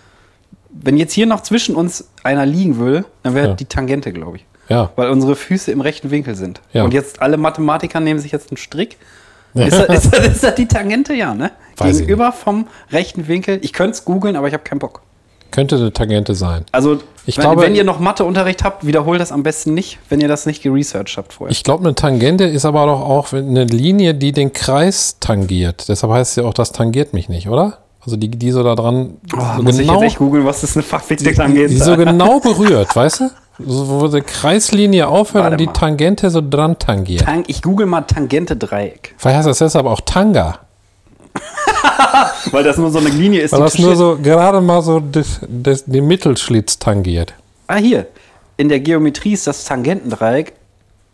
Wenn jetzt hier noch zwischen uns einer liegen würde, dann wäre Ja. die Tangente, glaube ich. Ja. Weil unsere Füße im rechten Winkel sind. Ja. Und jetzt alle Mathematiker nehmen sich jetzt einen Strick. Ist das, ist, das, ist das die Tangente? Ja, ne? Weiß Gegenüber vom rechten Winkel. Ich könnte es googeln, aber ich habe keinen Bock. Könnte eine Tangente sein. Also, Ich wenn, glaube- wenn ihr noch Matheunterricht habt, wiederholt das am besten nicht, wenn ihr das nicht geresearched habt vorher. Ich glaube, eine Tangente ist aber doch auch eine Linie, die den Kreis tangiert. Deshalb heißt es ja auch, das tangiert mich nicht, oder? Also die, die so da dran Oh, so muss ich genau, jetzt echt googeln, was das eine Fachwitzig angeht. die so genau berührt, weißt du? So, wo die Kreislinie aufhört Warte und die mal. Tangente so dran tangiert. Tang, ich google mal Tangente Dreieck. Vielleicht heißt das deshalb auch Tanga. Weil das nur so eine Linie ist. Weil die das nur so gerade mal so das, das, den Mittelschlitz tangiert. Ah, hier. In der Geometrie ist das Tangentendreieck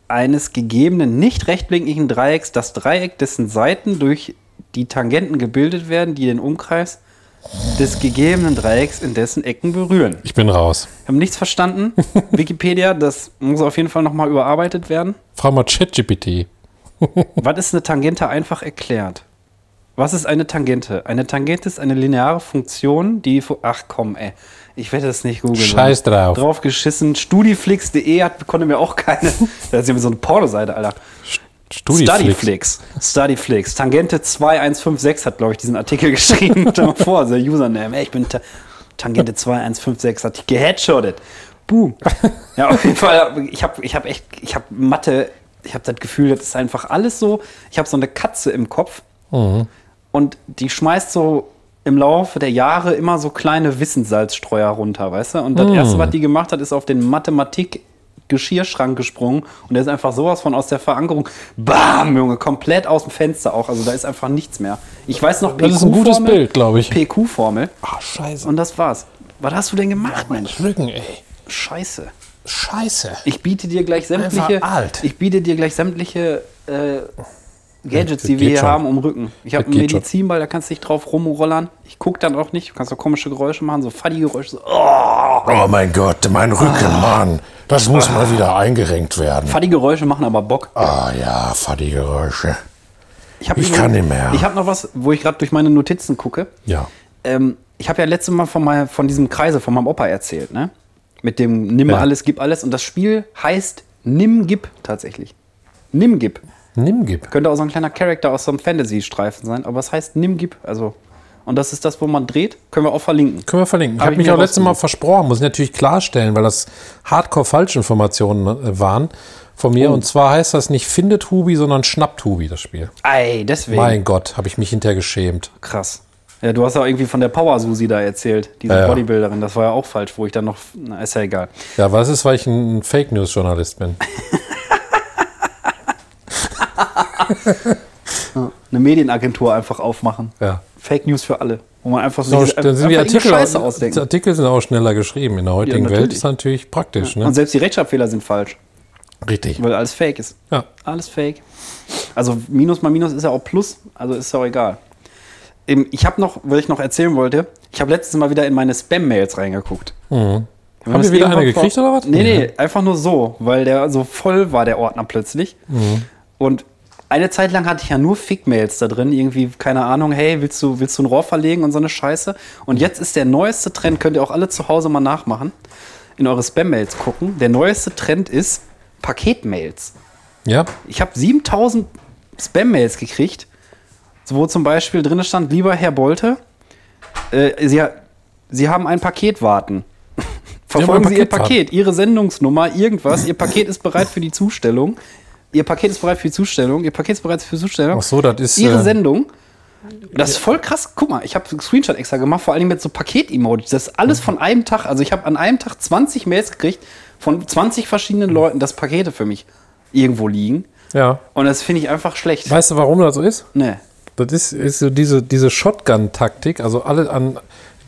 eines gegebenen nicht rechtwinkligen Dreiecks das Dreieck, dessen Seiten durch die Tangenten gebildet werden, die den Umkreis des gegebenen Dreiecks in dessen Ecken berühren. Ich bin raus. Wir haben nichts verstanden. Wikipedia, das muss auf jeden Fall nochmal überarbeitet werden. Frag mal ChatGPT. Was ist eine Tangente einfach erklärt? Was ist eine Tangente? Eine Tangente ist eine lineare Funktion, die. fu- Ach komm, ey. Ich werde das nicht googeln. Scheiß drauf. Drauf geschissen. Studiflix.de hat, konnte mir auch keine. Das ist ja wie so eine Pornoseite, Alter. Studiflix. Studyflix. Studyflix. Tangente 2156 hat, glaube ich, diesen Artikel geschrieben. Stell mal vor, der Username. Ey, ich bin Ta Tangente 2156, hat dich geheadshottet. Boom. Ja, auf jeden Fall. Ich habe ich hab echt, ich habe Mathe, ich habe das Gefühl, das ist einfach alles so. Ich habe so eine Katze im Kopf und die schmeißt so im Laufe der Jahre immer so kleine Wissenssalzstreuer runter, weißt du? Und das erste, was die gemacht hat, ist auf den Mathematik Geschirrschrank gesprungen und der ist einfach sowas von aus der Verankerung, bam, Junge, komplett aus dem Fenster auch. Also da ist einfach nichts mehr. Ich weiß noch Das ist ein gutes PQ-Formel, Bild, glaube ich. PQ-Formel Ach, scheiße. und das war's. Was hast du denn gemacht, Mensch? Rücken, ey. Scheiße. Scheiße. Ich biete dir gleich sämtliche, alt. ich biete dir gleich sämtliche äh, Gadgets, die wir hier schon. haben, um Rücken. Ich habe einen schon. Medizinball, da kannst du dich drauf rumrollern. Ich guck dann auch nicht. Du kannst so komische Geräusche machen, so Fuddy-Geräusche. So, oh. Oh mein Gott, mein Rücken, Mann. Das muss mal wieder eingerenkt werden. Fuddy-Geräusche machen aber Bock. Ah ja, Fadi-Geräusche. Ich, Ich kann nicht mehr. Ich habe noch was, wo ich gerade durch meine Notizen gucke. Ja. Ähm, ich habe ja letztes Mal von, mein, von diesem Kreise von meinem Opa erzählt, ne? Mit dem Nimm Ja. alles, gib alles. Und das Spiel heißt Nimm, gib tatsächlich. Nimm, gib. Nimm, gib. Könnte auch so ein kleiner Charakter aus so einem Fantasy-Streifen sein, aber es heißt Nimm, gib. Also, und das ist das, wo man dreht. Können wir auch verlinken. Können wir verlinken. Ich Hab habe ich mich mir auch letztes Mal versprochen, muss ich natürlich klarstellen, weil das Hardcore-Falschinformationen äh, waren von Oh. mir. Und zwar heißt das nicht Findet Hubi, sondern Schnappt Hubi, das Spiel. Ey, deswegen. Mein Gott, habe ich mich hinterher geschämt. Krass. Ja, du hast ja irgendwie von der Power Susi da erzählt, diese Ja, ja. Bodybuilderin. Das war ja auch falsch, wo ich dann noch. Na, ist ja egal. Ja, was ist, weil ich ein Fake News-Journalist bin? Eine Medienagentur einfach aufmachen. Ja. Fake News für alle. Wo man einfach so So, dann sind die Artikel, Scheiße die ausdenken. Artikel sind auch schneller geschrieben. In der heutigen natürlich. Welt ist natürlich praktisch. Und Ne? selbst die Rechtschreibfehler sind falsch, Richtig. weil alles Fake ist. Ja. Alles Fake. Also Minus mal Minus ist ja auch Plus, also ist ja auch egal. Ich habe noch, was ich noch erzählen wollte, ich habe letztes Mal wieder in meine Spam-Mails reingeguckt. Mhm. Haben wir wieder eine gekriegt vor- oder was? Nee, nee, einfach nur so, weil der so voll war, der Ordner plötzlich. Mhm. Und eine Zeit lang hatte ich ja nur Fick-Mails da drin, irgendwie, keine Ahnung, hey, willst du, willst du ein Rohr verlegen und so eine Scheiße. Und jetzt ist der neueste Trend, könnt ihr auch alle zu Hause mal nachmachen, in eure Spam-Mails gucken. Der neueste Trend ist Paket-Mails. Ja. Ich habe 7000 Spam-Mails gekriegt, wo zum Beispiel drin stand, lieber Herr Bolte, äh, Sie, Sie haben ein Paket warten. Verfolgen Sie Ihr. Paket, Ihre Sendungsnummer, irgendwas. Ihr Paket ist bereit für die Zustellung. Ihr Paket ist bereit für die Zustellung. Ihr Paket ist bereit für die Zustellung. Ach so, das ist, Ihre äh, Sendung. Das ist voll krass. Guck mal, ich habe einen Screenshot extra gemacht, vor allem mit so Paket-Emojis. Das ist alles von einem Tag. Also ich habe an einem Tag 20 Mails gekriegt von 20 verschiedenen Leuten, dass Pakete für mich irgendwo liegen. Ja. Und das finde ich einfach schlecht. Weißt du, warum das so ist? Nee. Das ist, ist so diese, diese Shotgun-Taktik. Also alle an.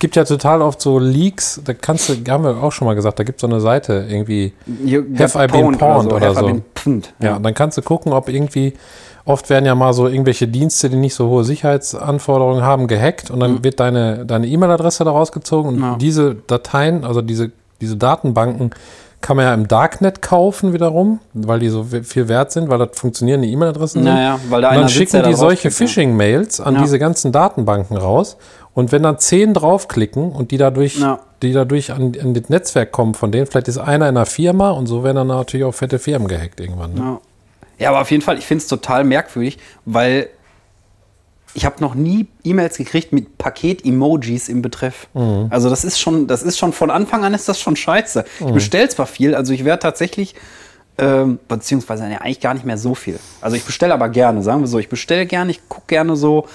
Gibt ja total oft so Leaks, da kannst du, haben wir auch schon mal gesagt, da gibt es so eine Seite irgendwie. Hier, Have I been pawned oder so. Been pwned. Ja, und dann kannst du gucken, ob irgendwie, oft werden ja mal so irgendwelche Dienste, die nicht so hohe Sicherheitsanforderungen haben, gehackt und dann wird deine deine E-Mail-Adresse da rausgezogen und Ja. diese Dateien, also diese, diese Datenbanken, kann man ja im Darknet kaufen wiederum, weil die so viel wert sind, weil das funktionierende E-Mail-Adressen sind. Naja, weil da und dann schicken die solche ja. Phishing-Mails an Ja. diese ganzen Datenbanken raus. Und wenn dann zehn draufklicken und die dadurch, Ja. die dadurch an, an das Netzwerk kommen von denen, vielleicht ist einer in einer Firma und so werden dann natürlich auch fette Firmen gehackt irgendwann. Ne? Ja. ja, aber auf jeden Fall, ich finde es total merkwürdig, weil ich habe noch nie E-Mails gekriegt mit Paket-Emojis im Betreff. Mhm. Also das ist schon, das ist schon von Anfang an ist das schon scheiße. Mhm. Ich bestelle zwar viel, also ich werde tatsächlich, ähm, beziehungsweise eigentlich gar nicht mehr so viel. Also ich bestelle aber gerne, sagen wir so, ich bestelle gerne, ich gucke gerne so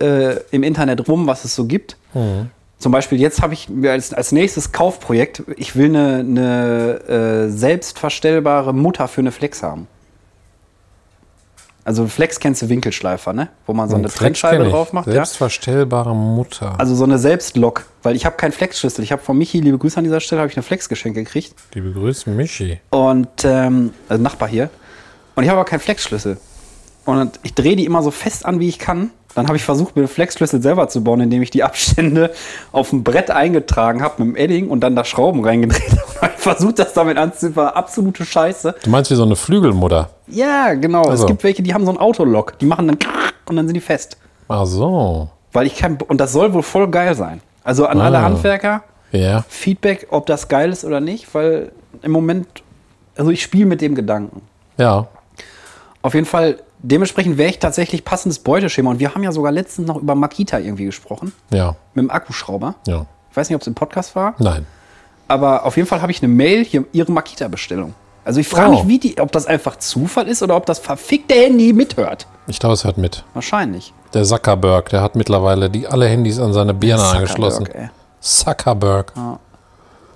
äh, im Internet rum, was es so gibt. Mhm. Zum Beispiel jetzt habe ich mir als, als nächstes Kaufprojekt, ich will eine, eine äh, selbstverstellbare Mutter für eine Flex haben. Also Flex kennst du Winkelschleifer, ne? Wo man so eine Flex Trennscheibe drauf macht. Selbstverstellbare Mutter. Also so eine Selbstlok, weil ich habe keinen Flex-Schlüssel. Ich habe von Michi, liebe Grüße an dieser Stelle, habe ich eine Flex-Geschenk gekriegt. Die begrüßen Michi. Und, ähm, also Nachbar hier. Und ich habe aber keinen Flex-Schlüssel. Und ich drehe die immer so fest an, wie ich kann. Dann habe ich versucht, mir einen Flex-Schlüssel selber zu bauen, indem ich die Abstände auf ein Brett eingetragen habe mit dem Edding und dann da Schrauben reingedreht habe. Versucht, das damit anzuziehen. War absolute Scheiße. Du meinst wie so eine Flügelmutter? Ja, genau. Also. Es gibt welche, die haben so ein Autolock. Die machen dann und dann sind die fest. Ach so. Weil ich kein, und das soll wohl voll geil sein. Also an alle Ah. Handwerker, Ja. Feedback, ob das geil ist oder nicht, weil im Moment, also ich spiele mit dem Gedanken. Ja. Auf jeden Fall, dementsprechend wäre ich tatsächlich passendes Beuteschema. Und wir haben ja sogar letztens noch über Makita irgendwie gesprochen, Ja. mit dem Akkuschrauber. Ja. Ich weiß nicht, ob es im Podcast war, Nein. aber auf jeden Fall habe ich eine Mail, hier ihre Makita-Bestellung. Also ich frage Oh. mich, wie die, ob das einfach Zufall ist oder ob das verfickte Handy mithört. Ich glaube, es hört mit. Wahrscheinlich. Der Zuckerberg, der hat mittlerweile die alle Handys an seine Birne angeschlossen. Zuckerberg, ey. Zuckerberg.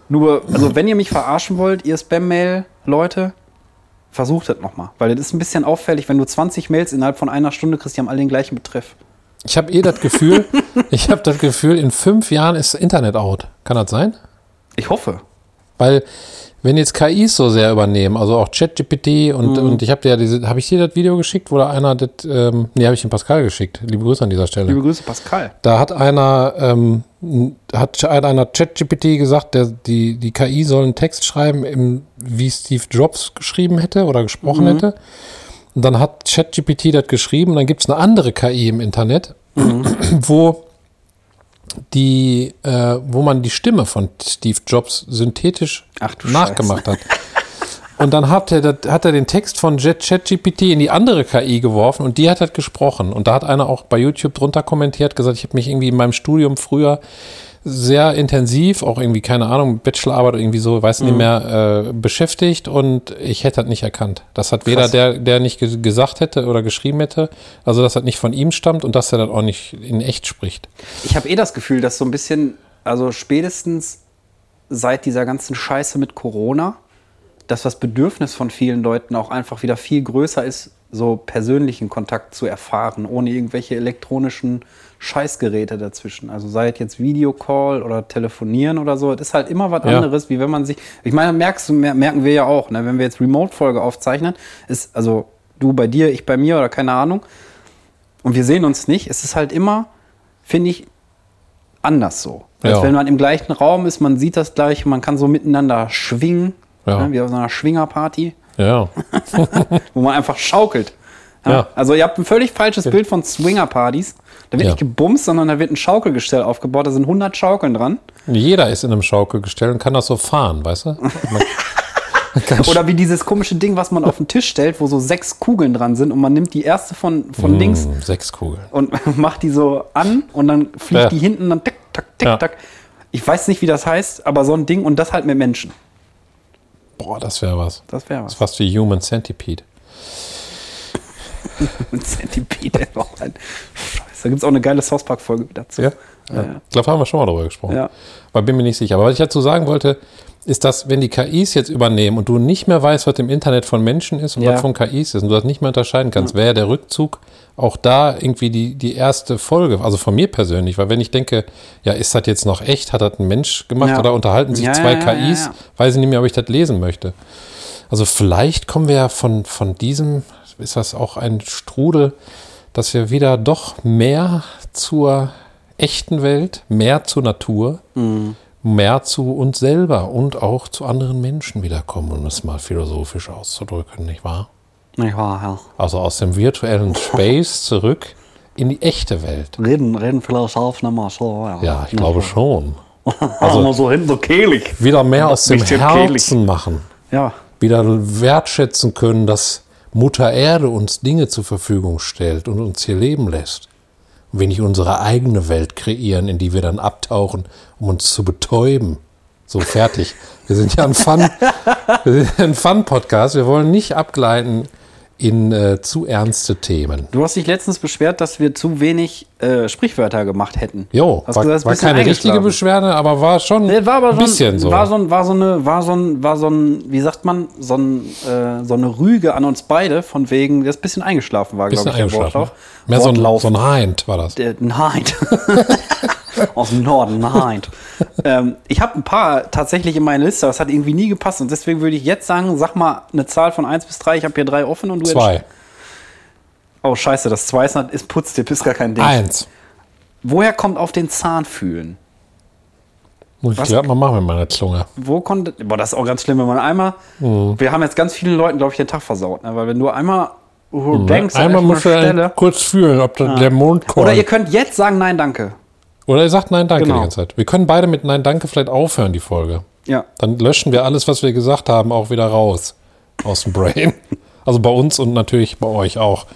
Nur, also wenn ihr mich verarschen wollt, ihr Spam-Mail-Leute, versucht das nochmal. Weil das ist ein bisschen auffällig, wenn du 20 Mails innerhalb von einer Stunde kriegst, die haben alle den gleichen Betreff. Ich habe eh das Gefühl, ich habe das Gefühl, in fünf Jahren ist Internet out. Kann das sein? Ich hoffe. Weil wenn jetzt KIs so sehr übernehmen, also auch ChatGPT und, Mhm. und ich habe dir ja diese, habe ich dir das Video geschickt, wo da einer das, ähm, nee, habe ich dem Pascal geschickt. Liebe Grüße an dieser Stelle. Liebe Grüße, Pascal. Da hat einer, ähm, hat einer ChatGPT gesagt, der, die, die KI soll einen Text schreiben, im, wie Steve Jobs geschrieben hätte oder gesprochen hätte. Und dann hat ChatGPT das geschrieben. Dann gibt es eine andere KI im Internet, wo die, äh, wo man die Stimme von Steve Jobs synthetisch Ach nachgemacht hat. Und dann hat er, hat er den Text von ChatGPT in die andere KI geworfen und die hat das gesprochen. Und da hat einer auch bei YouTube drunter kommentiert, gesagt, ich habe mich irgendwie in meinem Studium früher sehr intensiv, auch irgendwie, keine Ahnung, Bachelorarbeit irgendwie so, weiß Mhm. nicht mehr, äh, beschäftigt und ich hätte das nicht erkannt. Das hat weder Krass. der, der nicht ge gesagt hätte oder geschrieben hätte, also dass das nicht von ihm stammt und dass er das auch nicht in echt spricht. Ich habe eh das Gefühl, dass so ein bisschen, also spätestens seit dieser ganzen Scheiße mit Corona, dass das Bedürfnis von vielen Leuten auch einfach wieder viel größer ist, so persönlichen Kontakt zu erfahren, ohne irgendwelche elektronischen Scheißgeräte dazwischen. Also sei es jetzt Videocall oder Telefonieren oder so, das ist halt immer was Ja. anderes, wie wenn man sich. Ich meine, merkst du, merken wir ja auch, ne? wenn wir jetzt Remote-Folge aufzeichnen, ist also du bei dir, ich bei mir oder keine Ahnung, und wir sehen uns nicht, es ist halt immer, finde ich, anders so. Als Ja. wenn man im gleichen Raum ist, man sieht das gleich, man kann so miteinander schwingen, Ja. ne, wie auf so einer Schwingerparty, Ja, wo man einfach schaukelt. Ja? Ja. Also ihr habt ein völlig falsches Bild von Swingerpartys. Da wird Ja. nicht gebumst, sondern da wird ein Schaukelgestell aufgebaut, da sind 100 Schaukeln dran. jeder ist in einem Schaukelgestell und kann das so fahren, weißt du? Oder wie dieses komische Ding, was man auf den Tisch stellt, wo so sechs Kugeln dran sind und man nimmt die erste von, von links Hm, sechs Kugeln. und macht die so an und dann fliegt Ja. die hinten dann tick, tack, tick, Ja. tack. Ich weiß nicht, wie das heißt, aber so ein Ding und das halt mit Menschen. Boah, das wäre was. Das wäre Das ist was. fast wie Human Centipede. Ein Centipede ist auch ein Scheiße. Da gibt es auch eine geile South Park-Folge dazu. Ja? Ja. Ich glaube, haben wir schon mal darüber gesprochen. Ja. Aber bin mir nicht sicher. Aber was ich dazu sagen wollte, ist, dass wenn die KIs jetzt übernehmen und du nicht mehr weißt, was im Internet von Menschen ist und Ja. was von KIs ist und du das nicht mehr unterscheiden kannst, wäre der Rückzug auch da irgendwie die, die erste Folge, also von mir persönlich, weil wenn ich denke, ja, ist das jetzt noch echt, hat das ein Mensch gemacht Ja. oder unterhalten sich Ja, zwei ja, ja, KIs, ja, ja. weiß ich nicht mehr, ob ich das lesen möchte. Also vielleicht kommen wir ja von, von diesem, ist das auch ein Strudel, dass wir wieder doch mehr zur echten Welt, mehr zur Natur, Mhm. Mehr zu uns selber und auch zu anderen Menschen wiederkommen, um es mal philosophisch auszudrücken, nicht wahr? Nicht wahr, ja. Also aus dem virtuellen Space zurück in die echte Welt. Reden, reden nicht mal so. Ja, Ja, ich glaube schon. Also mal so hinten so kehlig. Wieder mehr aus dem Herzen machen. Ja. wieder wertschätzen können, dass Mutter Erde uns Dinge zur Verfügung stellt und uns hier leben lässt. Und wir nicht unsere eigene Welt kreieren, in die wir dann abtauchen, um uns zu betäuben. So, fertig. Wir sind ja ein Fun, wir sind ein Fun-Podcast. Wir wollen nicht abgleiten in äh, zu ernste Themen. Du hast dich letztens beschwert, dass wir zu wenig äh, Sprichwörter gemacht hätten. Jo, Hast war, gesagt, ein war keine richtige. Beschwerde, aber war schon Nee, war aber ein bisschen so. War so, ein, war so eine, war so ein, war so ein, wie sagt man, so, ein, äh, so eine Rüge an uns beide, von wegen, das ein bisschen eingeschlafen war, glaube bisschen ich, der eingeschlafen. Wortlauf. Mehr so ein, Wortlauf. so ein Hind war das. Der- Nein. Aus dem Norden, nein. ähm, ich habe ein paar tatsächlich in meiner Liste, das hat irgendwie nie gepasst und deswegen würde ich jetzt sagen, sag mal eine Zahl von 1 bis 3, ich habe hier drei offen und du Zwei. Oh scheiße, das 2 ist, ist Putztipp, ist gar kein Ding. Eins. Woher kommt auf den Zahn fühlen? Muss ich gerade mal machen mit meiner Zunge. Wo konnte. Boah, das ist auch ganz schlimm, wenn man einmal. Mhm. Wir haben jetzt ganz vielen Leuten, glaube ich, den Tag versaut, ne? weil wenn du einmal du denkst, Einmal an muss eine er Stelle. kurz fühlen, ob da der Mond kommt. Oder ihr könnt jetzt sagen, nein, danke. Oder ihr sagt Nein, danke Genau. die ganze Zeit. Wir können beide mit Nein, danke vielleicht aufhören, die Folge. Ja. Dann löschen wir alles, was wir gesagt haben, auch wieder raus aus dem Brain. Also bei uns und natürlich bei euch auch.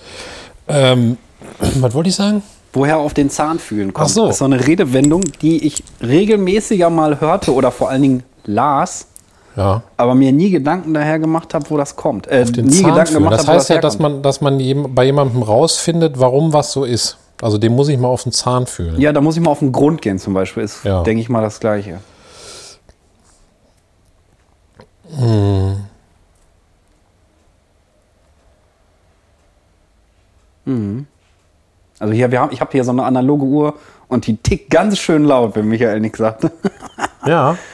Ähm, was wollte ich sagen? Woher auf den Zahn fühlen kommt. Ach so. Das ist so eine Redewendung, die ich regelmäßiger mal hörte oder vor allen Dingen las, Ja. aber mir nie Gedanken daher gemacht habe, wo das kommt. Äh, Den nie Zahn Gedanken fühlen. gemacht Das habe, wo heißt ja, dass herkommt. man, dass man bei jemandem rausfindet, warum was so ist. Also dem muss ich mal auf den Zahn fühlen. Ja, da muss ich mal auf den Grund gehen zum Beispiel. Ist, Ja. denke ich mal, das Gleiche. Mhm. Also hier, wir haben, ich habe hier so eine analoge Uhr und die tickt ganz schön laut, wenn Michael nichts sagt. Ja.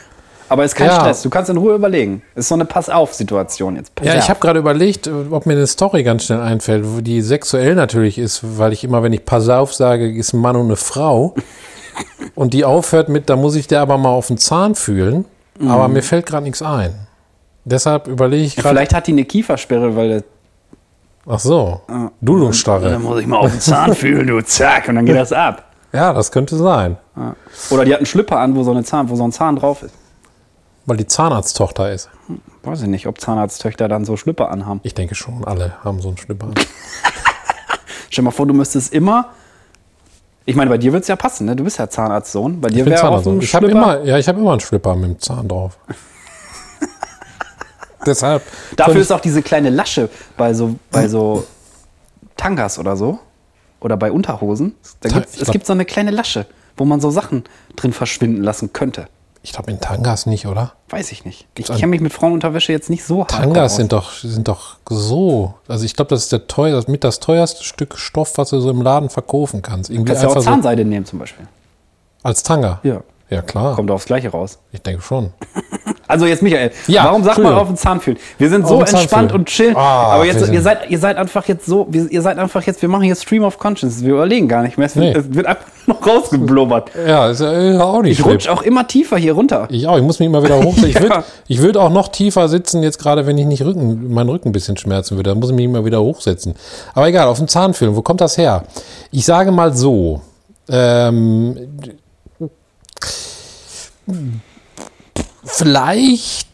Aber ist kein Ja. Stress, du kannst in Ruhe überlegen. Ist so eine Pass-auf-Situation jetzt. Pass Ja, ich habe gerade überlegt, ob mir eine Story ganz schnell einfällt, wo die sexuell natürlich ist, weil ich immer, wenn ich Pass auf sage, ist ein Mann und eine Frau. und die aufhört mit, da muss ich dir aber mal auf den Zahn fühlen. Aber mir fällt gerade nichts ein. Deshalb überlege ich Ja, gerade. Vielleicht hat die eine Kiefersperre, weil Ach so, Dudungsstarre. muss ich mal auf den Zahn fühlen, du zack, und dann geht das ab. Ja, das könnte sein, Oder die hat einen Schlüpper an, wo so, eine Zahn, wo so ein Zahn drauf ist. Weil die Zahnarzttochter ist. Weiß ich nicht, ob Zahnarzttöchter dann so Schlüpper anhaben. Ich denke schon, alle haben so einen Schlüpper. Stell dir mal vor, du müsstest immer. Ich meine, bei dir wird es ja passen, ne? Du bist ja Zahnarztsohn. Bei dir wäre auch ein Ich habe immer, ja, ich habe immer einen Schlüpper mit dem Zahn drauf. Deshalb. Dafür ist auch diese kleine Lasche bei so, bei so Tangas oder so. Oder bei Unterhosen. Da gibt's, es gibt so eine kleine Lasche, wo man so Sachen drin verschwinden lassen könnte. Ich glaube in Tangas nicht, oder? Weiß ich nicht. Ich kenne mich mit Frauenunterwäsche jetzt nicht so hart Tangas sind doch, sind doch so. Also ich glaube, das ist der teuer, mit das teuerste Stück Stoff, was du so im Laden verkaufen kannst. Irgendwie Kannst du auch einfach so Zahnseide nehmen zum Beispiel. als Tanga. Ja. Ja, klar. Kommt aufs Gleiche raus. Ich denke schon. Also jetzt Michael, Ja, warum sagt man auf den Zahn fühlen? Wir sind so entspannt und chill. Ah, aber jetzt, ihr seid, ihr seid einfach jetzt so, wir, ihr seid einfach jetzt, wir machen hier Stream of Conscience. Wir überlegen gar nicht mehr. Es, wird- Nee. es wird einfach noch rausgeblubbert. Ja, ist ja auch nicht Ich rutsche auch immer tiefer hier runter. Ich auch, ich muss mich immer wieder hochsetzen. Ich Ja. würde ich würd auch noch tiefer sitzen, jetzt gerade, wenn ich nicht Rücken, mein Rücken ein bisschen schmerzen würde. Da muss ich mich immer wieder hochsetzen. Aber egal, auf den Zahn fühlen, wo kommt das her? Ich sage mal so. Ähm, vielleicht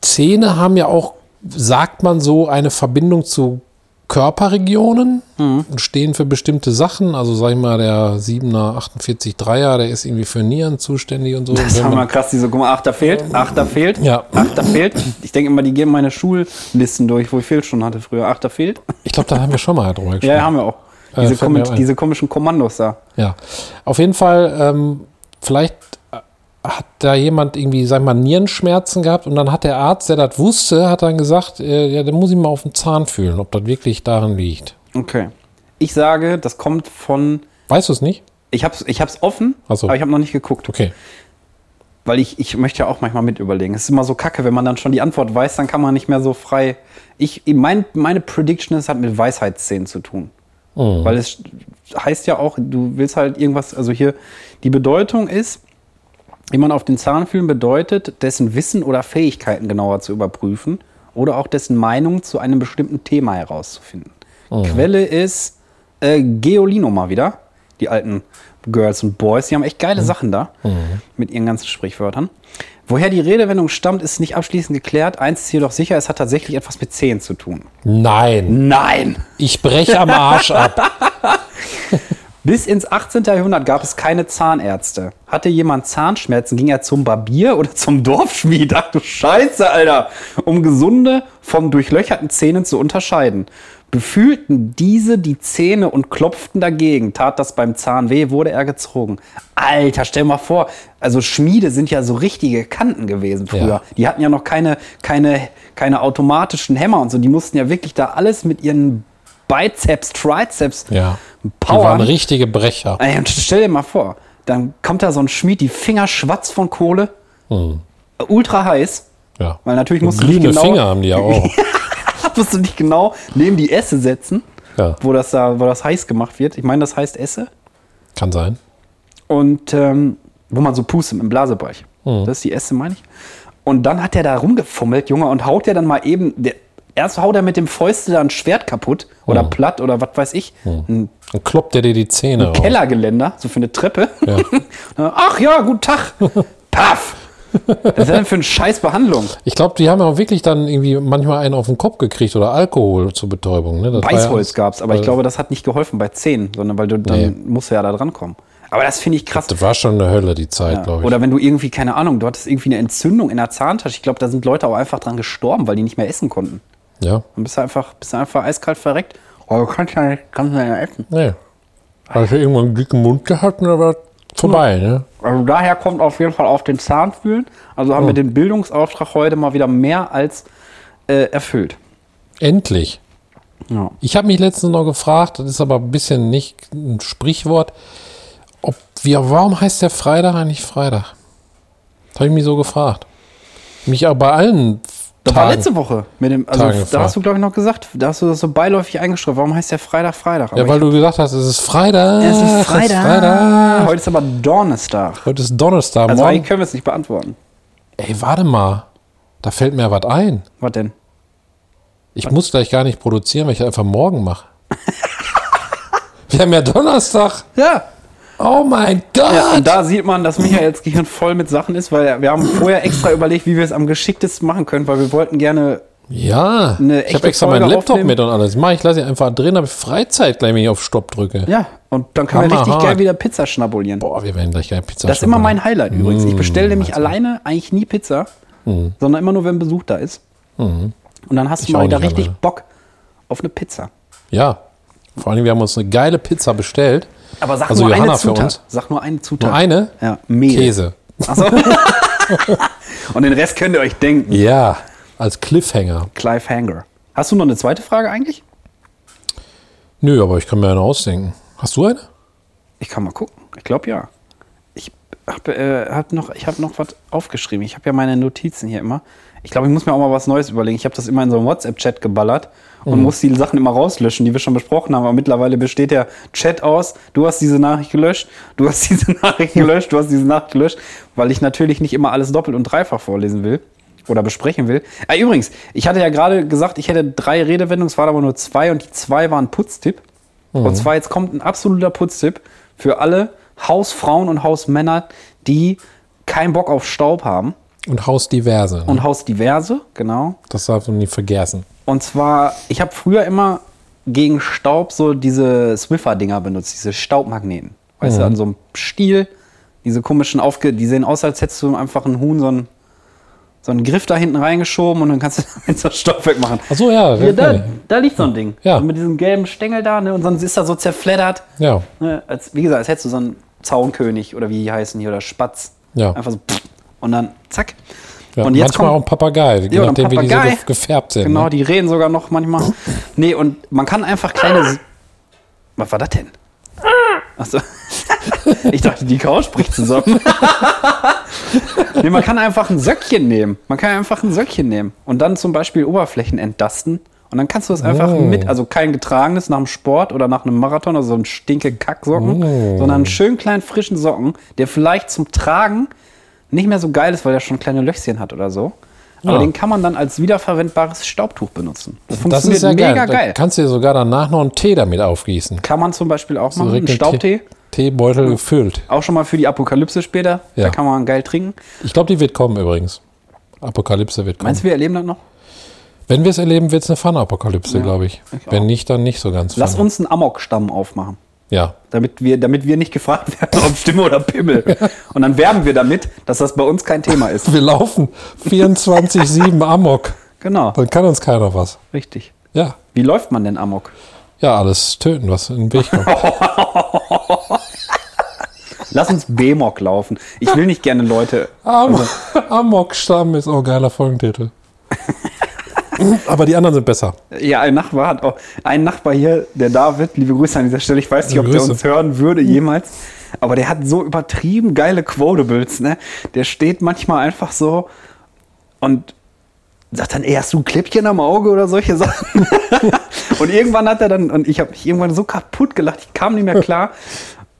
Zähne haben ja auch, sagt man so, eine Verbindung zu Körperregionen und stehen für bestimmte Sachen. Also sag ich mal, der 7er 48 Dreier, der ist irgendwie für Nieren zuständig und so. Das ist mal krass, diese, guck mal, ach, da fehlt, ach, da fehlt, Ja. ach, da fehlt. Ich denke immer, die geben meine Schullisten durch, wo ich Fehlstunden hatte früher. Ach, da fehlt. Ich glaube, da haben wir schon mal drüber gesprochen. Ja, haben wir auch. Äh, Diese, kommi- ein. diese komischen Kommandos da. Ja, auf jeden Fall, ähm, vielleicht äh, hat da jemand irgendwie, sag mal, Nierenschmerzen gehabt und dann hat der Arzt, der das wusste, hat dann gesagt, äh, ja, der muss ich mal auf den Zahn fühlen, ob das wirklich daran liegt. Okay. Ich sage, das kommt von. Weißt du es nicht? Ich hab's, ich hab's offen, so. aber ich habe noch nicht geguckt. Okay. Weil ich, ich möchte ja auch manchmal mit überlegen. Es ist immer so kacke, wenn man dann schon die Antwort weiß, dann kann man nicht mehr so frei. Ich, mein, meine Prediction ist, hat mit Weisheitsszenen zu tun. Weil es heißt ja auch, du willst halt irgendwas, also hier, die Bedeutung ist, jemand auf den Zahn fühlen bedeutet, dessen Wissen oder Fähigkeiten genauer zu überprüfen oder auch dessen Meinung zu einem bestimmten Thema herauszufinden. Quelle ist äh, Geolino mal wieder, die alten Girls und Boys, die haben echt geile Sachen da mit ihren ganzen Sprichwörtern. Woher die Redewendung stammt, ist nicht abschließend geklärt. Eins ist jedoch sicher, es hat tatsächlich etwas mit Zehen zu tun. Nein, Nein! ich breche am Arsch ab. Bis ins 18. Jahrhundert gab es keine Zahnärzte. Hatte jemand Zahnschmerzen, ging er zum Barbier oder zum Dorfschmied. Ach du Scheiße, Alter. Um gesunde vom durchlöcherten Zähnen zu unterscheiden. Befühlten diese die Zähne und klopften dagegen. Tat das beim Zahn weh, wurde er gezogen. Alter, stell mal vor, also Schmiede sind ja so richtige Kanten gewesen früher. Ja. Die hatten ja noch keine, keine, keine automatischen Hämmer und so. Die mussten ja wirklich da alles mit ihren Bizeps, Triceps Ja. Die Powern. waren richtige Brecher. Ey, und stell dir mal vor, dann kommt da so ein Schmied, die Finger schwatz von Kohle, ultra heiß, Ja. weil natürlich musst du nicht Glühende genau, Finger haben die ja auch. musst du nicht genau neben die Esse setzen, Ja. wo das da, wo das heiß gemacht wird. Ich meine, das heißt Esse. Kann sein. Und ähm, wo man so pustet im Blasebereich. Das ist die Esse, meine ich. Und dann hat er da rumgefummelt, Junge, und haut ja dann mal eben, der, erst haut er mit dem Fäuste da ein Schwert kaputt oder platt oder was weiß ich. Ein Dann kloppt er dir die Zähne raus. Kellergeländer, so für eine Treppe. Ja. Ach ja, guten Tag. Paff. Was ist denn für eine Scheißbehandlung? Ich glaube, die haben ja auch wirklich dann irgendwie manchmal einen auf den Kopf gekriegt oder Alkohol zur Betäubung. Ne? Das Beißholz gab's, aber ich weil- glaube, das hat nicht geholfen bei Zähnen, sondern weil du dann Nee. musst du ja da dran kommen. Aber das finde ich krass. Das war schon eine Hölle, die Zeit, Ja. glaube ich. Oder wenn du irgendwie, keine Ahnung, du hattest irgendwie eine Entzündung in der Zahntasche. Ich glaube, da sind Leute auch einfach dran gestorben, weil die nicht mehr essen konnten. Ja. Dann bist du einfach, bist du einfach eiskalt verreckt. Oh, du kannst ja nicht, kannst ja nicht essen. Nee. Hast du irgendwann einen dicken Mund gehabt und dann war vorbei, ne? Also daher kommt auf jeden Fall auf den Zahn fühlen. Also haben wir den Bildungsauftrag heute mal wieder mehr als äh, erfüllt. Endlich. Ja. Ich habe mich letztens noch gefragt, das ist aber ein bisschen nicht ein Sprichwort, ob wir, warum heißt der Freitag eigentlich Freitag? Das habe ich mich so gefragt. Mich auch bei allen Das war letzte Woche mit dem, also Tagen da hast du, glaube ich, noch gesagt, da hast du das so beiläufig eingeschrieben. Warum heißt der Freitag Freitag? Ja, Aber weil du gesagt hast, es ist Freitag. es ist Freitag. Freitag. Heute ist aber Donnerstag. Heute ist Donnerstag. Also morgen. eigentlich können wir es nicht beantworten. Ey, warte mal. Da fällt mir was ein. Was denn? Ich muss gleich gar nicht produzieren, weil ich einfach morgen mache. Wir haben ja Donnerstag. Ja. Oh mein Gott. Ja, und da sieht man, dass Michaels Gehirn voll mit Sachen ist, weil wir haben vorher extra überlegt, wie wir es am geschicktesten machen können, weil wir wollten gerne. Ja, ich habe extra Folge meinen Laptop aufnehmen. mit und alles. Mach ich lasse ich einfach drin, habe Freizeit gleich, wenn ich auf Stopp drücke. Ja, und dann können wir richtig geil wieder Pizza schnabulieren. Boah, wir werden gleich geil Pizza das ist immer mein Highlight übrigens. Ich bestelle nämlich alleine eigentlich nie Pizza, sondern immer nur, wenn Besuch da ist. Und dann hast Ich du mal wieder richtig alleine. Bock auf eine Pizza. Ja, vor allem, wir haben uns eine geile Pizza bestellt. Aber sag Also nur Johanna eine für Zutat. uns. Sag nur eine Zutat. Nur eine? Ja, Mehl. Käse. Achso. und den Rest könnt ihr euch denken. Ja, als Cliffhanger. Clive Hanger. Hast du noch eine zweite Frage eigentlich? Nö, aber ich kann mir eine ausdenken. Hast du eine? Ich kann mal gucken. Ich glaube ja. Ich habe äh, hab noch, ich hab noch was aufgeschrieben. Ich habe ja meine Notizen hier immer. Ich glaube, ich muss mir auch mal was Neues überlegen. Ich habe das immer in so einen WhatsApp-Chat geballert und muss die Sachen immer rauslöschen, die wir schon besprochen haben. Aber mittlerweile besteht der Chat aus. Du hast diese Nachricht gelöscht, du hast diese Nachricht gelöscht, du hast diese Nachricht gelöscht, weil ich natürlich nicht immer alles doppelt und dreifach vorlesen will oder besprechen will. Ah, übrigens, ich hatte ja gerade gesagt, ich hätte drei Redewendungen, es waren aber nur zwei und die zwei waren Putztipp. Und zwar jetzt kommt ein absoluter Putztipp für alle Hausfrauen und Hausmänner, die keinen Bock auf Staub haben. Und Haus diverse. ne? Und Hausdiverse, genau. das darfst du nie vergessen. Und zwar, ich habe früher immer gegen Staub so diese Swiffer-Dinger benutzt, diese Staubmagneten. Weißt du, an so einem Stiel, diese komischen Aufge... Die sehen aus, als hättest du einfach einen Huhn so einen, so einen Griff da hinten reingeschoben und dann kannst du damit so Staub wegmachen. Ach so, ja. Hier, da, da liegt so ein Ding. Ja. Mit diesem gelben Stängel da, ne? Und sonst ist er so zerfleddert. Ja. Ne? Als, wie gesagt, als hättest du so einen Zaunkönig oder wie die heißen hier oder Spatz. Ja. Einfach so pff, und dann zack. Ja. und jetzt manchmal auch kommt ein Papagei, je Ja, nachdem, wie die so Papagei. ge- gefärbt sind. genau, ne? die reden sogar noch manchmal. nee, und man kann einfach kleine Was war das denn? Achso. ich dachte, die Couch spricht zusammen. nee, man kann einfach ein Söckchen nehmen. Man kann einfach ein Söckchen nehmen und dann zum Beispiel Oberflächen entdasten. Und dann kannst du es einfach Oh. mit, also kein getragenes nach dem Sport oder nach einem Marathon, also so ein stinke Kacksocken, Oh. sondern einen schönen kleinen frischen Socken, der vielleicht zum Tragen nicht mehr so geil ist, weil er schon kleine Löchschen hat oder so. Aber Ja. den kann man dann als wiederverwendbares Staubtuch benutzen. Das Das funktioniert ist ja mega geil. geil. Da kannst du dir sogar danach noch einen Tee damit aufgießen. Kann man zum Beispiel auch machen. direkt Einen Staubtee. Teebeutel gefüllt. Auch schon mal für die Apokalypse später. Ja. Da kann man geil trinken. Ich glaube, die wird kommen übrigens. Apokalypse wird kommen. Meinst du, wir erleben das noch? Wenn wir es erleben, wird es eine Fun-Apokalypse, Ja, glaube ich. ich Wenn nicht, dann nicht so ganz. Lass Fun. uns einen Amok-Stamm aufmachen. Ja. Damit wir, damit wir nicht gefragt werden, ob Stimme oder Pimmel. Und dann werben wir damit, dass das bei uns kein Thema ist. Wir laufen 24-7 Amok. Genau, Dann kann uns keiner was. richtig. Ja. Wie läuft man denn Amok? Ja, alles töten, was in den Weg kommt. Lass uns B-Mok laufen. Ich will nicht gerne Leute. Am Amok-Stamm ist auch ein geiler Folgentitel. Aber die anderen sind besser. Ja, ein Nachbar hat auch. Ein Nachbar hier, der David, liebe Grüße an dieser Stelle. Ich weiß nicht, ob der Grüße. uns hören würde jemals. Aber der hat so übertrieben geile Quotables, ne? Der steht manchmal einfach so und sagt dann, ey, hast du ein Klippchen am Auge oder solche Sachen? und irgendwann hat er dann, und ich habe mich irgendwann so kaputt gelacht, ich kam nicht mehr klar.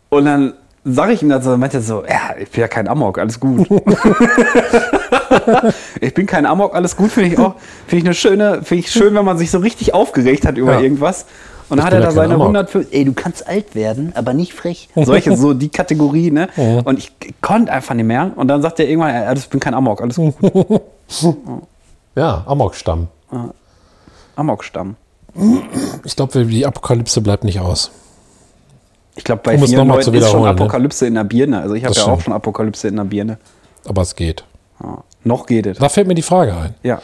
Und dann sage ich ihm das so, meinte so, ja, ich bin ja kein Amok, alles gut. ich bin kein Amok, alles gut, finde ich auch. Finde ich eine schöne, finde ich schön, wenn man sich so richtig aufgeregt hat über Ja. irgendwas. Und dann hat er ja da seine Amok. 150, ey, du kannst alt werden, aber nicht frech. Solche, so die Kategorie, ne? Und ich konnte einfach nicht mehr. Und dann sagt er irgendwann, ja, ich bin kein Amok, alles gut. Ja, Amok-Stamm. Amok-Stamm. Ich glaube, die Apokalypse bleibt nicht aus. Ich glaube, bei Um vielen Leuten ist schon ne? Apokalypse in der Birne. Also ich habe ja auch stimmt. schon Apokalypse in der Birne. Aber es geht. Ja. Noch geht es. Da fällt mir die Frage ein. Ja.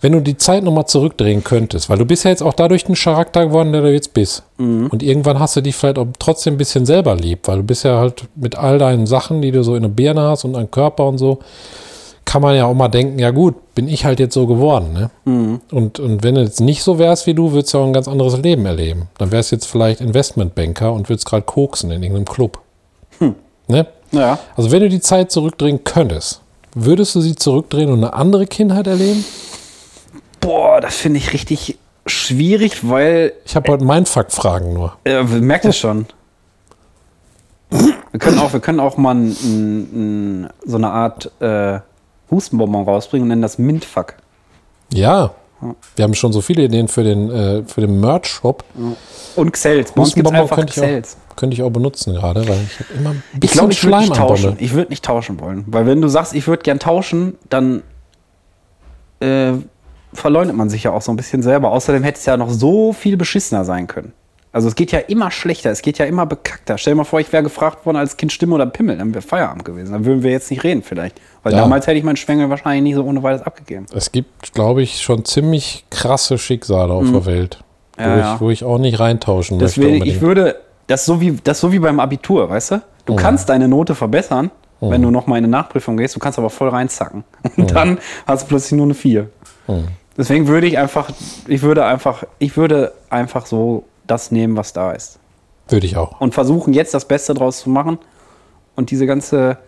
Wenn du die Zeit nochmal zurückdrehen könntest, weil du bist ja jetzt auch dadurch ein Charakter geworden, der du jetzt bist. Und irgendwann hast du dich vielleicht auch trotzdem ein bisschen selber lieb, weil du bist ja halt mit all deinen Sachen, die du so in der Birne hast und deinem Körper und so, kann man ja auch mal denken, ja gut, bin ich halt jetzt so geworden. Ne? Und, und wenn du jetzt nicht so wärst wie du, würdest du auch ein ganz anderes Leben erleben. Dann wärst du jetzt vielleicht Investmentbanker und würdest gerade koksen in irgendeinem Club. Ne? Ja. Also wenn du die Zeit zurückdrehen könntest, würdest du sie zurückdrehen und eine andere Kindheit erleben? Boah, das finde ich richtig schwierig, weil Ich habe heute Mindfuck-Fragen nur. äh, merkt es schon. Wir können auch, wir können auch mal n, n, so eine Art äh, Hustenbonbon rausbringen und nennen das Mintfuck. Ja, wir haben schon so viele Ideen für den, äh, für den Merch-Shop. Und Xels. Bei uns gibt einfach könnte ich, Xels. auch, könnte ich auch benutzen gerade, weil ich habe immer ein bisschen Ich glaube, ich würde Schleim nicht tauschen. Ich würde nicht tauschen wollen. Weil wenn du sagst, ich würde gern tauschen, dann äh, verleugnet man sich ja auch so ein bisschen selber. Außerdem hätte es ja noch so viel beschissener sein können. Also es geht ja immer schlechter, es geht ja immer bekackter. Stell dir mal vor, ich wäre gefragt worden als Kind Stimme oder Pimmel, dann wäre Feierabend gewesen. Dann würden wir jetzt nicht reden vielleicht. Weil Ja. damals hätte ich meinen Schwengel wahrscheinlich nicht so ohne weiteres abgegeben. Es gibt, glaube ich, schon ziemlich krasse Schicksale auf der Welt, wo, Mhm. Ja, ja. Ich, wo ich auch nicht reintauschen möchte. Deswegen, ich unbedingt. würde, das ist so wie, das so wie beim Abitur, weißt du? Du kannst deine Note verbessern, wenn du noch mal in eine Nachprüfung gehst, du kannst aber voll reinzacken. Und dann hast du plötzlich nur eine 4. Deswegen würde ich einfach, ich würde einfach, ich würde einfach so das nehmen, was da ist. Würde ich auch. Und versuchen, jetzt das Beste draus zu machen und diese ganze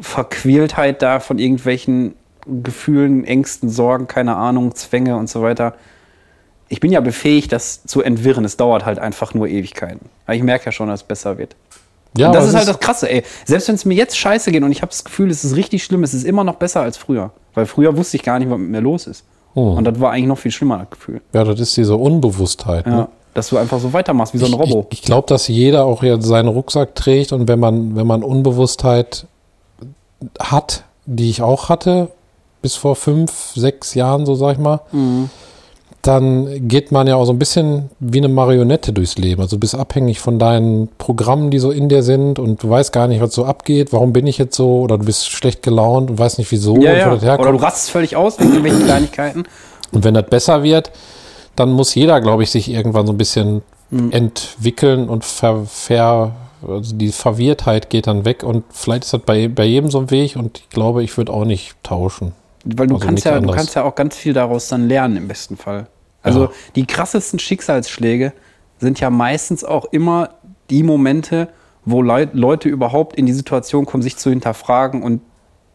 Verquältheit da von irgendwelchen Gefühlen, Ängsten, Sorgen, keine Ahnung, Zwänge und so weiter. Ich bin ja befähigt, das zu entwirren. Es dauert halt einfach nur Ewigkeiten. Aber ich merke ja schon, dass es besser wird. Ja, und das ist halt das Krasse, ey. Selbst wenn es mir jetzt scheiße geht und ich habe das Gefühl, es ist richtig schlimm, es ist immer noch besser als früher. Weil früher wusste ich gar nicht, was mit mir los ist. Oh. Und das war eigentlich noch viel schlimmer, das Gefühl. Ja, das ist diese Unbewusstheit. Ja. Ne? Dass du einfach so weitermachst, wie so ein Robo. Ich, ich glaube, dass jeder auch ja seinen Rucksack trägt und wenn man, wenn man Unbewusstheit hat, die ich auch hatte, bis vor fünf, sechs Jahren, so sag ich mal, dann geht man ja auch so ein bisschen wie eine Marionette durchs Leben. Also du bist abhängig von deinen Programmen, die so in dir sind und du weißt gar nicht, was so abgeht. Warum bin ich jetzt so? Oder du bist schlecht gelaunt und weißt nicht wieso ja, ja. Oder du rastest völlig aus wegen irgendwelchen Kleinigkeiten. Und wenn das besser wird, dann muss jeder, glaube ich, sich irgendwann so ein bisschen entwickeln und ver, ver, also die Verwirrtheit geht dann weg und vielleicht ist das bei, bei jedem so ein Weg und ich glaube, ich würde auch nicht tauschen. Weil du Also kannst ja, du kannst ja auch ganz viel daraus dann lernen im besten Fall. Also Ja. die krassesten Schicksalsschläge sind ja meistens auch immer die Momente, wo Leu Leute überhaupt in die Situation kommen, sich zu hinterfragen und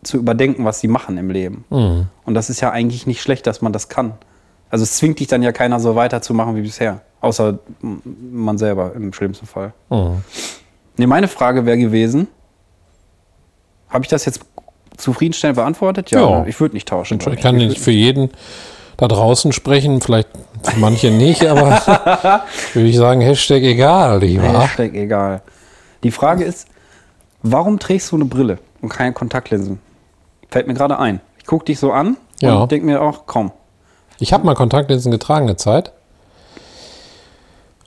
zu überdenken, was sie machen im Leben. Mhm. Und das ist ja eigentlich nicht schlecht, dass man das kann. Also es zwingt dich dann ja keiner so weiterzumachen wie bisher. Außer man selber im schlimmsten Fall. Mhm. Nee, meine Frage wäre gewesen, habe ich das jetzt zufriedenstellend beantwortet? Ja. Ich würde nicht tauschen. Ich kann nicht für jeden da draußen sprechen, vielleicht für manche nicht, aber würde ich sagen, Hashtag egal, lieber. Hashtag egal. Die Frage ist, warum trägst du eine Brille und keine Kontaktlinsen? Fällt mir gerade ein. Ich gucke dich so an Ja. und denke mir auch, komm. Ich habe mal Kontaktlinsen getragen eine Zeit.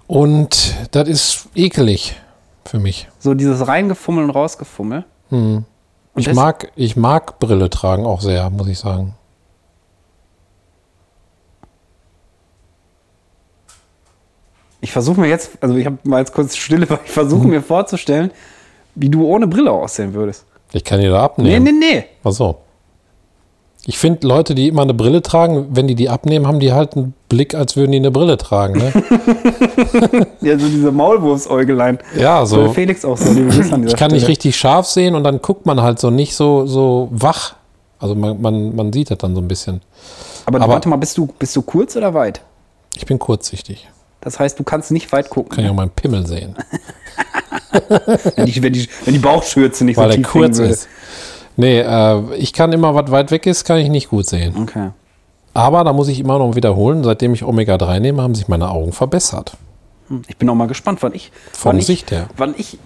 Und das ist ekelig für mich. So dieses Reingefummel und Rausgefummel. Und Ich mag, ich mag Brille tragen auch sehr, muss ich sagen. Ich versuche mir jetzt, also ich habe mal jetzt kurz Stille, weil ich versuche Mhm. mir vorzustellen, wie du ohne Brille aussehen würdest. Ich kann die da Nee, abnehmen. nee, nee. Ach so. Ich finde, Leute, die immer eine Brille tragen, wenn die die abnehmen, haben die halt einen Blick, als würden die eine Brille tragen. Ne? Ja, so diese Maulwurfsäugelein. ja, So so. Felix auch so. Ich kann nicht Stelle. richtig scharf sehen und dann guckt man halt so nicht so, so wach. Also man, man, man sieht das dann so ein bisschen. Aber, aber- warte mal, bist du, bist du kurz oder weit? Ich bin kurzsichtig. Das heißt, du kannst nicht weit gucken. Kann ich auch meinen Pimmel sehen, Wenn die, wenn die, wenn die Bauchschürze nicht weil so tief hängen kurz ist. Nee, äh, ich kann immer, was weit weg ist, kann ich nicht gut sehen. Okay. Aber da muss ich immer noch wiederholen, seitdem ich Omega-3 nehme, haben sich meine Augen verbessert. Ich bin auch mal gespannt, wann ich, Von wann ich, Sicht her. wann ich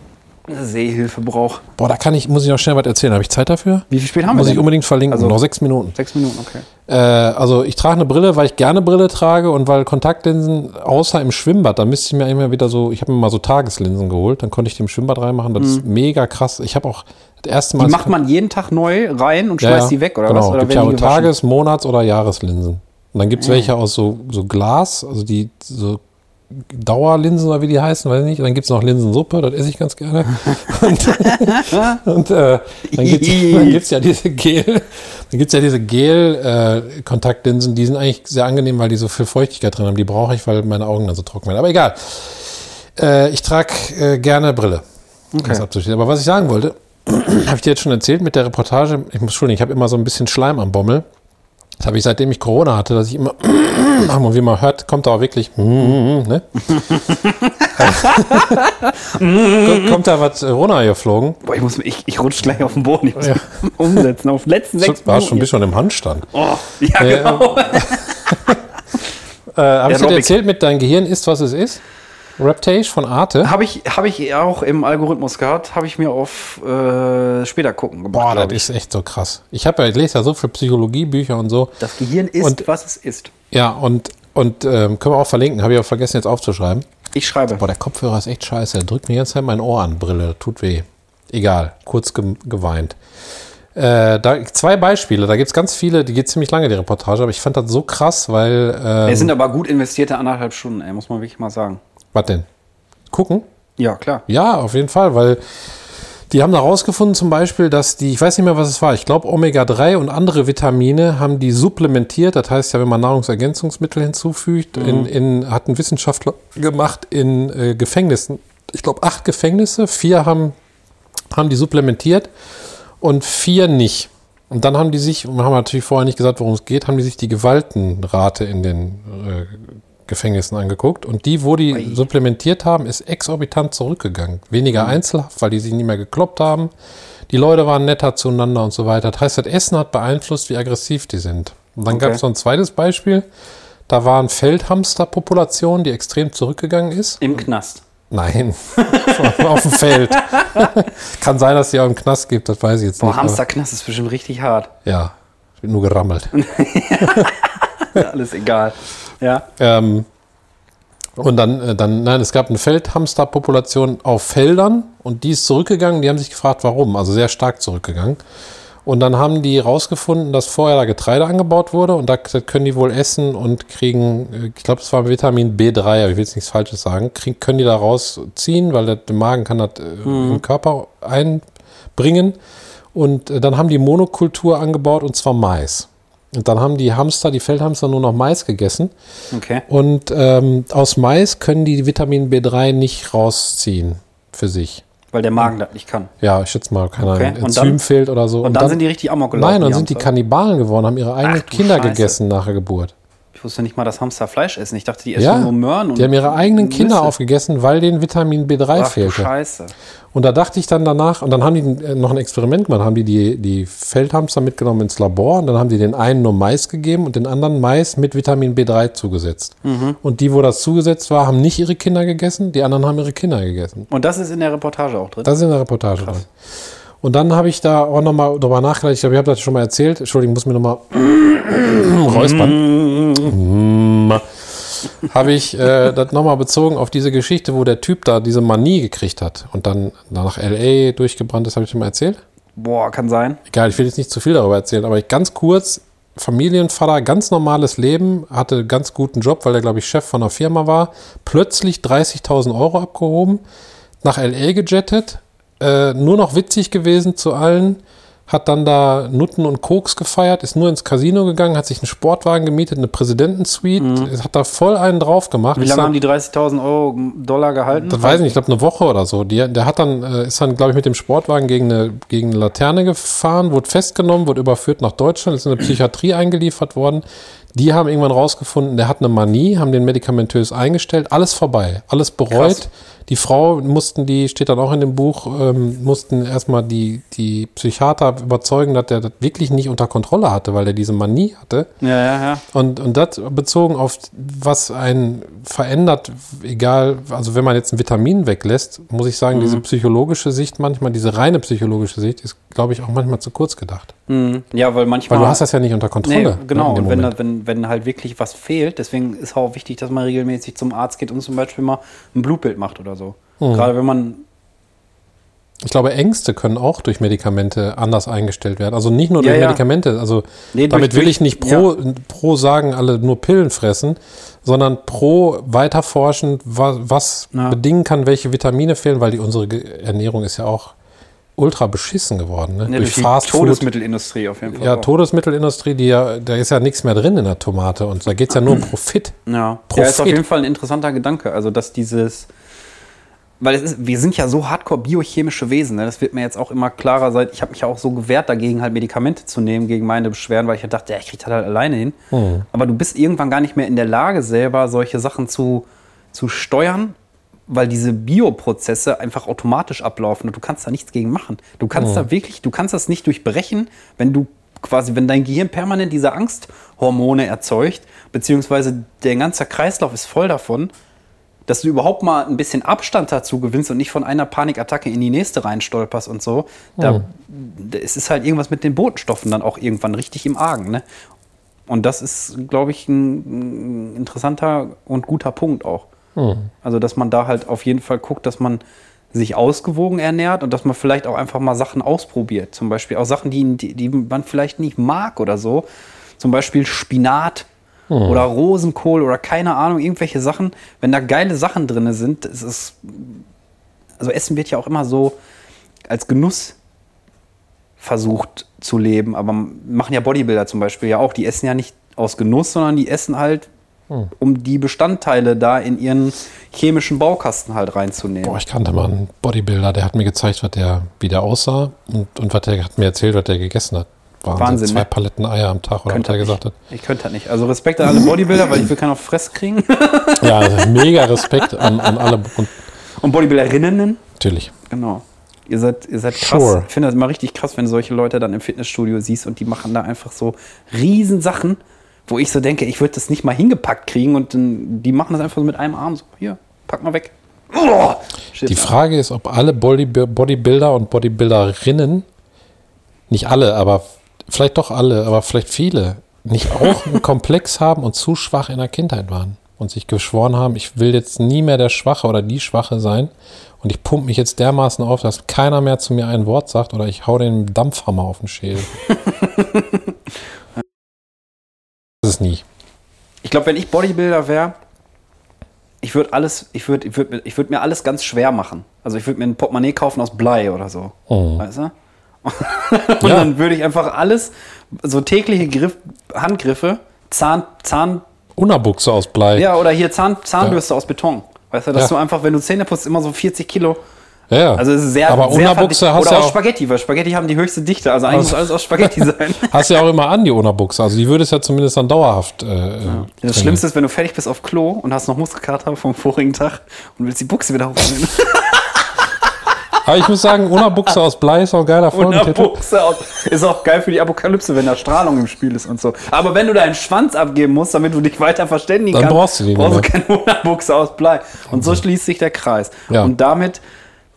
Sehhilfe brauche. Boah, da kann ich, muss ich noch schnell was erzählen. Habe ich Zeit dafür? Wie viel spät haben Muss wir ich denn? unbedingt verlinken. Also- noch sechs Minuten. Sechs Minuten, okay. Äh, also ich trage eine Brille, weil ich gerne Brille trage und weil Kontaktlinsen, außer im Schwimmbad, da müsste ich mir immer wieder so, ich habe mir mal so Tageslinsen geholt, dann konnte ich die im Schwimmbad reinmachen. Das ist mega krass. Ich habe auch erste Mal. Die macht man jeden Tag neu rein und schmeißt die weg, oder genau. was? Oder gibt ja auch? Tages-, Monats- oder Jahreslinsen. Und dann gibt es welche aus so, so Glas, also die so Dauerlinsen oder wie die heißen, weiß ich nicht. Und dann gibt es noch Linsensuppe, das esse ich ganz gerne. Und, und äh, dann gibt es ja diese Gel, dann gibt's ja diese Gel-Kontaktlinsen, die sind eigentlich sehr angenehm, weil die so viel Feuchtigkeit drin haben. Die brauche ich, weil meine Augen dann so trocken werden. Aber egal. Äh, ich trage äh, gerne Brille. Abzuschließen. Aber was ich sagen wollte, habe ich dir jetzt schon erzählt mit der Reportage. Ich muss Entschuldigen, ich habe immer so ein bisschen Schleim am Bommel. Das habe ich seitdem ich Corona hatte, dass ich immer, und wie man hört, kommt da auch wirklich, ne? kommt, kommt da was runtergeflogen. Boah, ich, muss, ich, ich rutsch gleich auf den Boden. Ich muss umsetzen. Auf den letzten sechs War schon, Minuten. bist schon im Handstand. Oh, ja, Ja, genau. Äh, habe ich dir erzählt mit dein Gehirn ist, was es ist? Raptage von Arte. Habe ich, hab ich auch im Algorithmus gehabt, habe ich mir auf äh, später gucken gemacht. Boah, das ist echt so krass. Ich habe ja, ich lese ja so viel Psychologiebücher und so. das Gehirn ist, Und- was es ist. Ja, und, und ähm, können wir auch verlinken, habe ich auch vergessen jetzt aufzuschreiben. Ich schreibe. Boah, der Kopfhörer ist echt scheiße. Der drückt mir ganze Zeit mein Ohr an. Brille, tut weh. Egal, kurz ge geweint. Äh, da, zwei Beispiele, da gibt es ganz viele, die geht ziemlich lange, die Reportage, aber ich fand das so krass, weil. Ähm, Es sind aber gut investierte anderthalb Stunden, ey, muss man wirklich mal sagen. Was denn? Gucken? Ja, klar. Ja, auf jeden Fall, weil die haben da rausgefunden zum Beispiel, dass die, ich weiß nicht mehr, was es war, ich glaube Omega-3 und andere Vitamine haben die supplementiert. Das heißt ja, wenn man Nahrungsergänzungsmittel hinzufügt, in, in, hat ein Wissenschaftler gemacht in äh, Gefängnissen. Ich glaube, acht Gefängnisse, vier haben, haben die supplementiert und vier nicht. Und dann haben die sich, und wir haben natürlich vorher nicht gesagt, worum es geht, haben die sich die Gewaltenrate in den äh, Gefängnissen angeguckt. Und die, wo die Ui. supplementiert haben, ist exorbitant zurückgegangen. Weniger Einzelhaft, weil die sich nicht mehr gekloppt haben. Die Leute waren netter zueinander und so weiter. Das heißt, das Essen hat beeinflusst, wie aggressiv die sind. Und dann Okay. gab es noch ein zweites Beispiel. Da waren Feldhamsterpopulation, die extrem zurückgegangen ist. Im Knast. Nein, auf dem Feld. Kann sein, dass die auch im Knast gibt, das weiß ich jetzt Boah, nicht. aber- Hamsterknast ist bestimmt richtig hart. Ja, ich bin nur gerammelt. Alles egal. Ja. ähm, und dann, äh, dann, nein, es gab eine Feldhamsterpopulation auf Feldern und die ist zurückgegangen. Die haben sich gefragt, warum. Also sehr stark zurückgegangen. Und dann haben die rausgefunden, dass vorher da Getreide angebaut wurde und da können die wohl essen und kriegen, äh, ich glaube, es war Vitamin B3, aber ich will jetzt nichts Falsches sagen, krieg, können die da rausziehen, weil der, Magen kann das äh, im Körper einbringen. Und dann haben die Monokultur angebaut und zwar Mais. Und dann haben die Hamster, die Feldhamster nur noch Mais gegessen. Okay. Und ähm, aus Mais können die Vitamin B3 nicht rausziehen für sich. Weil der Magen das nicht kann. Ja, ich schätze mal, keine Okay, Ahnung, und Enzym dann- fehlt oder so. Und, dann, sind die richtig amok gelaufen. Nein, dann sind die. Kannibalen geworden, haben ihre eigenen Ach Kinder Scheiße. gegessen nach der Geburt. Ich wusste nicht mal, dass Hamster Fleisch essen. Ich dachte, die essen Ja, nur Möhren und die haben ihre eigenen Kinder Nüsse. aufgegessen, weil denen Vitamin B3 Ach, fehlte. Scheiße. Und da dachte ich dann danach, und dann haben die äh, noch ein Experiment gemacht, haben die, die die Feldhamster mitgenommen ins Labor und dann haben die den einen nur Mais gegeben und den anderen Mais mit Vitamin B3 zugesetzt. Mhm. Und die, wo das zugesetzt war, haben nicht ihre Kinder gegessen, die anderen haben ihre Kinder gegessen. Und das ist in der Reportage auch drin. Das ist in der Reportage drin. Und dann habe ich da auch nochmal drüber nachgedacht. Ich glaube, ich habe das schon mal erzählt. Entschuldigung, ich muss mir nochmal räuspern. habe ich äh, das nochmal bezogen auf diese Geschichte, wo der Typ da diese Manie gekriegt hat und dann nach L.A. durchgebrannt ist. Habe ich dir mal erzählt? Boah, kann sein. Egal, ich will jetzt nicht zu viel darüber erzählen, aber ich ganz kurz, Familienvater, ganz normales Leben, hatte einen ganz guten Job, weil er, glaube ich, Chef von einer Firma war, plötzlich 30.000 Euro abgehoben, nach L.A. gejettet, äh, nur noch witzig gewesen zu allen, hat dann da Nutten und Koks gefeiert, ist nur ins Casino gegangen, hat sich einen Sportwagen gemietet, eine Präsidentensuite, hat da voll einen drauf gemacht. Wie lange dann- haben die 30.000 Euro Dollar gehalten? das weiß ich nicht, ich glaube eine Woche oder so. Die, der hat dann, äh, ist dann, glaube ich, mit dem Sportwagen gegen eine, gegen eine Laterne gefahren, wurde festgenommen, wurde überführt nach Deutschland, ist in eine Psychiatrie eingeliefert worden. Die haben irgendwann rausgefunden, der hat eine Manie, haben den medikamentös eingestellt, alles vorbei, alles bereut. Krass. Die Frau mussten die, steht dann auch in dem Buch, ähm, mussten erstmal die, die Psychiater überzeugen, dass der das wirklich nicht unter Kontrolle hatte, weil er diese Manie hatte. Ja, ja, ja. Und, und das bezogen auf was einen verändert, egal, also wenn man jetzt ein Vitamin weglässt, muss ich sagen, diese psychologische Sicht manchmal, diese reine psychologische Sicht ist, glaube ich, auch manchmal zu kurz gedacht. Mhm. Ja, weil manchmal. Weil du hast das ja nicht unter Nee, Kontrolle. genau. ne, in dem Und wenn, da, wenn, wenn halt wirklich was fehlt, deswegen ist auch wichtig, dass man regelmäßig zum Arzt geht und zum Beispiel mal ein Blutbild macht oder so. Mhm. Gerade wenn man. Ich glaube, Ängste können auch durch Medikamente anders eingestellt werden. Also nicht nur Ja, durch ja. Medikamente. Also Nee, durch- damit will durch- ich nicht pro, pro sagen, alle nur Pillen fressen, sondern pro weiterforschen, was, was Ja. bedingen kann, welche Vitamine fehlen, weil die unsere Ernährung ist ja auch ultra beschissen geworden. Ne? Ja, durch die Fast. Todesmittelindustrie auf jeden Fall. Ja, auch. Todesmittelindustrie, die ja, da ist ja nichts mehr drin in der Tomate und da geht es ja nur um Profit. Ja, ja Profit. ist auf jeden Fall ein interessanter Gedanke. Also, dass dieses. Weil es ist, wir sind ja so hardcore biochemische Wesen. Ne? Das wird mir jetzt auch immer klarer seit. Ich habe mich ja auch so gewehrt, dagegen halt Medikamente zu nehmen gegen meine Beschwerden, weil ich halt dachte, ja, ich krieg das halt alleine hin. Hm. Aber du bist irgendwann gar nicht mehr in der Lage, selber solche Sachen zu, zu steuern, weil diese Bioprozesse einfach automatisch ablaufen und du kannst da nichts gegen machen. Du kannst da wirklich, du kannst das nicht durchbrechen, wenn du quasi, wenn dein Gehirn permanent diese Angsthormone erzeugt, beziehungsweise der ganze Kreislauf ist voll davon, dass du überhaupt mal ein bisschen Abstand dazu gewinnst und nicht von einer Panikattacke in die nächste reinstolperst und so. Da, da- Es ist halt irgendwas mit den Botenstoffen dann auch irgendwann richtig im Argen. Ne? Und das ist, glaube ich, ein, ein interessanter und guter Punkt auch. Also, dass man da halt auf jeden Fall guckt, dass man sich ausgewogen ernährt und dass man vielleicht auch einfach mal Sachen ausprobiert. Zum Beispiel auch Sachen, die, die, die man vielleicht nicht mag oder so. Zum Beispiel Spinat oder Rosenkohl oder keine Ahnung, irgendwelche Sachen. Wenn da geile Sachen drin sind, es ist. Also, Essen wird ja auch immer so als Genuss versucht zu leben. Aber machen ja Bodybuilder zum Beispiel ja auch. Die essen ja nicht aus Genuss, sondern die essen halt, um die Bestandteile da in ihren chemischen Baukasten halt reinzunehmen. Boah, ich kannte mal einen Bodybuilder, der hat mir gezeigt, was der, wie der aussah und, und was der hat mir erzählt, was der gegessen hat. Wahnsinn, Wahnsinn, zwei ne? Paletten Eier am Tag oder was er gesagt hat. Ich könnte halt nicht. Also Respekt an alle Bodybuilder, weil ich will keinen auf Fress kriegen. Ja, also mega Respekt an, an alle und Und Bodybuilderinnen. natürlich. Genau. Ihr seid, ihr seid krass. Sure. Ich finde das immer richtig krass, wenn du solche Leute dann im Fitnessstudio siehst und die machen da einfach so Riesensachen, wo ich so denke, ich würde das nicht mal hingepackt kriegen und dann, die machen das einfach so mit einem Arm so, hier, pack mal weg. Oh. Die Frage ist, ob alle Body, Bodybuilder und Bodybuilderinnen, nicht alle, aber vielleicht doch alle, aber vielleicht viele, nicht auch einen Komplex haben und zu schwach in der Kindheit waren und sich geschworen haben, ich will jetzt nie mehr der Schwache oder die Schwache sein und ich pumpe mich jetzt dermaßen auf, dass keiner mehr zu mir ein Wort sagt oder ich hau den Dampfhammer auf den Schädel. nie. Ich glaube, wenn ich Bodybuilder wäre, ich würde alles, ich würde ich würd, mir- ich würd mir alles ganz schwer machen. Also ich würde mir ein Portemonnaie kaufen aus Blei oder so. Weißt du? Und Ja. dann würde ich einfach alles, so tägliche Griff, Handgriffe, Zahn, Zahn, Unabuchse aus Blei. ja, oder hier Zahn, Zahnbürste aus Beton. Weißt du, dass Ja. du einfach, wenn du Zähne putzt, immer so 40 Kilo. Ja. Also es ist sehr, aber sehr Unabuchse hast Oder ja aus auch, Spaghetti, weil Spaghetti haben die höchste Dichte. Also eigentlich Also- muss alles aus Spaghetti sein. hast du ja auch immer an, die Unabuchse. Also die würde es ja zumindest dann dauerhaft. Äh, ja. Das Schlimmste ist, wenn du fertig bist auf Klo und hast noch Muskelkater vom vorigen Tag und willst die Buchse wieder hochnehmen. Aber ich muss sagen, Unabuchse aus Blei ist auch ein geiler Folgentitel. Buchse aus. Ist auch geil für die Apokalypse, wenn da Strahlung im Spiel ist und so. Aber wenn du deinen Schwanz abgeben musst, damit du dich weiter verständigen Dann kannst, brauchst du die brauchst du keine Unabuchse aus Blei. Und so schließt sich der Kreis. Ja. Und damit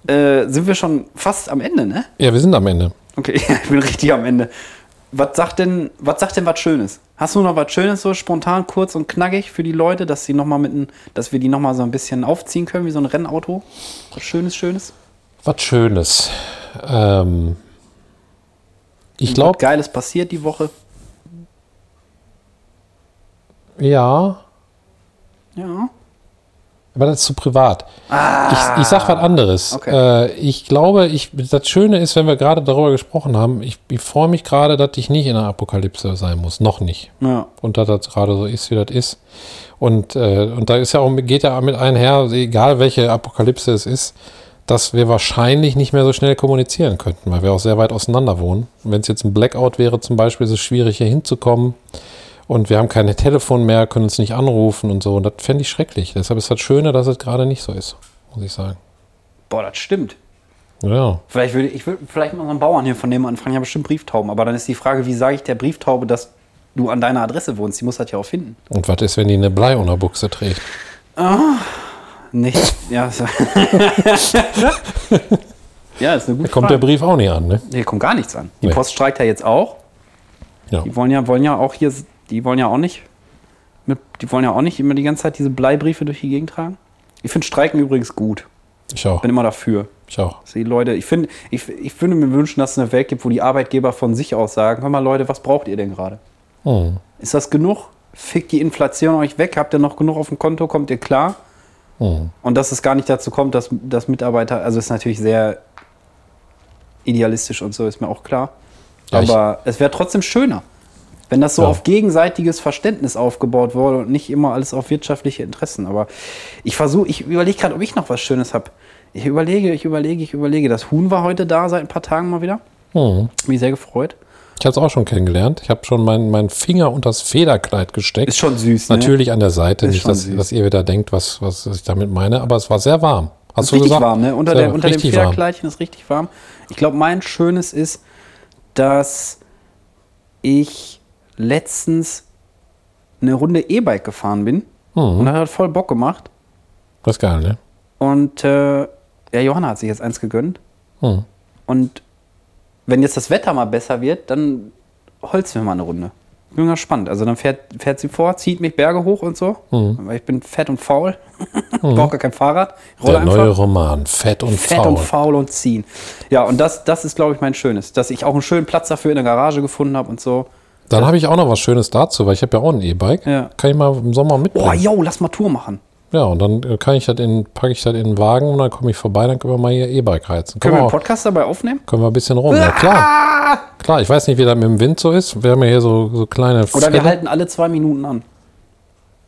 äh, sind wir schon fast am Ende, ne? Ja, wir sind am Ende. Okay, ich bin richtig am Ende. Was sagt denn, was sagt denn was Schönes? Hast du noch was Schönes, so spontan, kurz und knackig für die Leute, dass sie noch mal mit ein, dass wir die noch mal so ein bisschen aufziehen können, wie so ein Rennauto? Was Schönes, Schönes? Was Schönes. Ähm, ich glaube, Geiles passiert die Woche. ja, Ja. Aber das ist zu privat. ich, ich sag was anderes. okay. Äh, ich glaube, ich, das Schöne ist, wenn wir gerade darüber gesprochen haben, ich, ich freue mich gerade, dass ich nicht in der Apokalypse sein muss. Noch nicht. Ja. und dass das gerade so ist, wie das ist. Und, äh, und da ist ja auch, geht ja mit einher, egal welche Apokalypse es ist, dass wir wahrscheinlich nicht mehr so schnell kommunizieren könnten, weil wir auch sehr weit auseinander wohnen. Wenn es jetzt ein Blackout wäre zum Beispiel, ist es schwierig hier hinzukommen und wir haben keine Telefon mehr, können uns nicht anrufen und so. Und das fände ich schrecklich. Deshalb ist das Schöne, dass es gerade nicht so ist, muss ich sagen. Boah, das stimmt. Ja. Vielleicht würde ich würde vielleicht mal so einen Bauern hier von dem anfangen, ja bestimmt Brieftauben. Aber dann ist die Frage, wie sage ich der Brieftaube, dass du an deiner Adresse wohnst? Die muss das ja auch finden. Und was ist, wenn die eine Bleiunterbuchse trägt? Nicht. Ja, ist, ja, ist eine gute Da kommt der Frage. Brief auch nicht an, ne? Hier kommt gar nichts an. Die Nee. Post streikt ja jetzt auch. Ja. Die wollen ja, wollen ja auch hier, die wollen ja auch nicht, mit, die wollen ja auch nicht immer die ganze Zeit diese Bleibriefe durch die Gegend tragen. Ich finde Streiken übrigens gut. Ich auch. Bin immer dafür. Ich auch. Die Leute, ich finde, ich, ich würde mir wünschen, dass es eine Welt gibt, wo die Arbeitgeber von sich aus sagen: Hör mal, Leute, was braucht ihr denn gerade? Hm. Ist das genug? Fickt die Inflation euch weg? Habt ihr noch genug auf dem Konto? Kommt ihr klar? Hm. Und dass es gar nicht dazu kommt, dass, dass Mitarbeiter, also ist natürlich sehr idealistisch und so, ist mir auch klar. Ja, Aber es wäre trotzdem schöner, wenn das so Ja. auf gegenseitiges Verständnis aufgebaut wurde und nicht immer alles auf wirtschaftliche Interessen. Aber ich versuche, ich überlege gerade, ob ich noch was Schönes habe. Ich überlege, ich überlege, ich überlege. Das Huhn war heute da seit ein paar Tagen mal wieder. Hm. Mich sehr gefreut. Ich habe es auch schon kennengelernt. Ich habe schon meinen meinen Finger unter das Federkleid gesteckt. Ist schon süß, ne? Natürlich an der Seite, Ist nicht, dass, dass ihr wieder denkt, was, was ich damit meine, aber es war sehr warm. Hast Ist richtig warm, ne? Unter, der, unter dem warm. Federkleidchen ist richtig warm. Ich glaube, mein Schönes ist, dass ich letztens eine Runde E-Bike gefahren bin. Mhm. Und das hat voll Bock gemacht. Das ist geil, ne? Und äh, ja, Johanna hat sich jetzt eins gegönnt. Hm. Und wenn jetzt das Wetter mal besser wird, dann holzen wir mal eine Runde. Bin gespannt. Also dann fährt, fährt sie vor, zieht mich Berge hoch und so. Weil ich bin fett und faul. ich brauche gar kein Fahrrad. Roll Der neue Roman, Fett und Fett Faul. und faul und ziehen. Ja, und das, das ist, glaube ich, mein Schönes. Dass ich auch einen schönen Platz dafür in der Garage gefunden habe und so. Dann habe ich auch noch was Schönes dazu, weil ich habe ja auch ein E-Bike. Ja. Kann ich mal im Sommer Oh, mitbringen. yo, lass mal Tour machen. Ja, und dann äh, kann ich das in, packe ich das in den Wagen und dann komme ich vorbei, dann können wir mal hier E-Bike heizen. Können wir Können einen Podcast dabei aufnehmen? können wir ein bisschen rum. Ja, klar. Klar, ich weiß nicht, wie das mit dem Wind so ist. Wir haben ja hier so, so kleine Oder wir Fälle. halten alle zwei Minuten an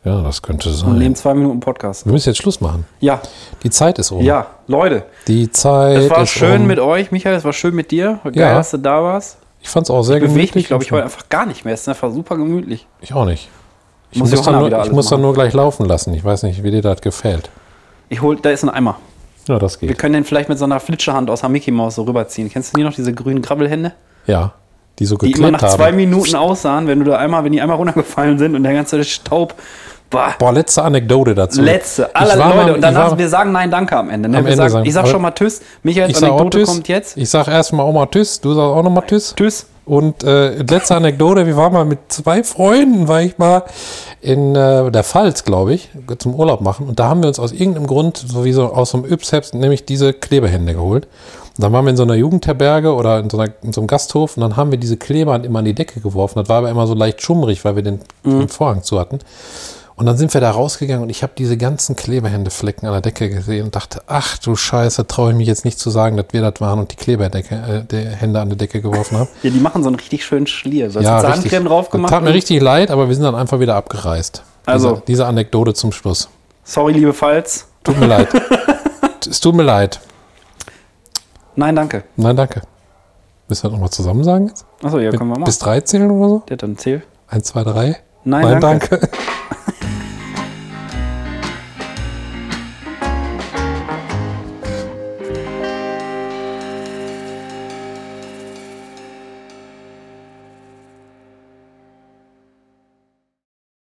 Ja, das könnte und sein. nehmen zwei Minuten Podcast. Wir müssen jetzt Schluss machen. Ja, Die Zeit ist um. ja, Leute. Die Zeit Es war ist schön um. mit euch, Michael. Es war schön mit dir. Geil, Ja. dass du da warst. Ich fand es auch sehr Bewegt gemütlich. mich, glaube ich, heute einfach gar nicht mehr. Es ist einfach super gemütlich. Ich auch nicht. Ich Muss muss, dann, nur, ich muss dann nur gleich laufen lassen. Ich weiß nicht, wie dir das gefällt. Ich hol, da ist ein Eimer. Ja, das Wir geht. können den vielleicht mit so einer Flitscherhand aus der Mickey Maus so rüberziehen. Kennst du die noch, diese grünen Grabbelhände? Ja, die so Die immer geklebt nach zwei haben. Minuten aussahen, wenn du da einmal, wenn die einmal runtergefallen sind und der ganze Staub. Boah, Boah, letzte Anekdote dazu. letzte. Alle Leute. mal- und danach, war- wir sagen Nein, danke am Ende. Ne? Am Ende sagen, sagen- ich sag schon mal Tschüss. Michaels Anekdote Tschüss. kommt jetzt. Ich sag erstmal auch mal Tschüss. Du sagst auch nochmal Tschüss. Tschüss. Und äh, letzte Anekdote, wir waren mal mit zwei Freunden, war ich mal in äh, der Pfalz, glaube ich, zum Urlaub machen. Und da haben wir uns aus irgendeinem Grund, sowieso aus so einem Yps nämlich diese Klebehände geholt. Und dann waren wir in so einer Jugendherberge oder in so, einer, in so einem Gasthof und dann haben wir diese Klebehand immer an die Decke geworfen. Das war aber immer so leicht schummrig, weil wir den, den Vorhang zu hatten. Und dann sind wir da rausgegangen und ich habe diese ganzen Klebehändeflecken an der Decke gesehen und dachte, ach du Scheiße, traue ich mich jetzt nicht zu sagen, dass wir das waren und die Kleberdecke, äh, an der Decke geworfen haben. Ja, die machen so einen richtig schönen Schlier. So Ja. Zahncreme drauf gemacht. Tat mir richtig leid, aber wir sind dann einfach wieder abgereist. Also. Diese, diese Anekdote zum Schluss. Sorry, liebe Falls. Tut mir leid. es tut mir leid. Nein, danke. Nein, danke. Müssen wir nochmal zusammen sagen jetzt? Achso, ja, können wir machen. Bis drei zählen oder so? Ja, dann zähl. Eins, zwei, drei. Nein, Nein danke. danke.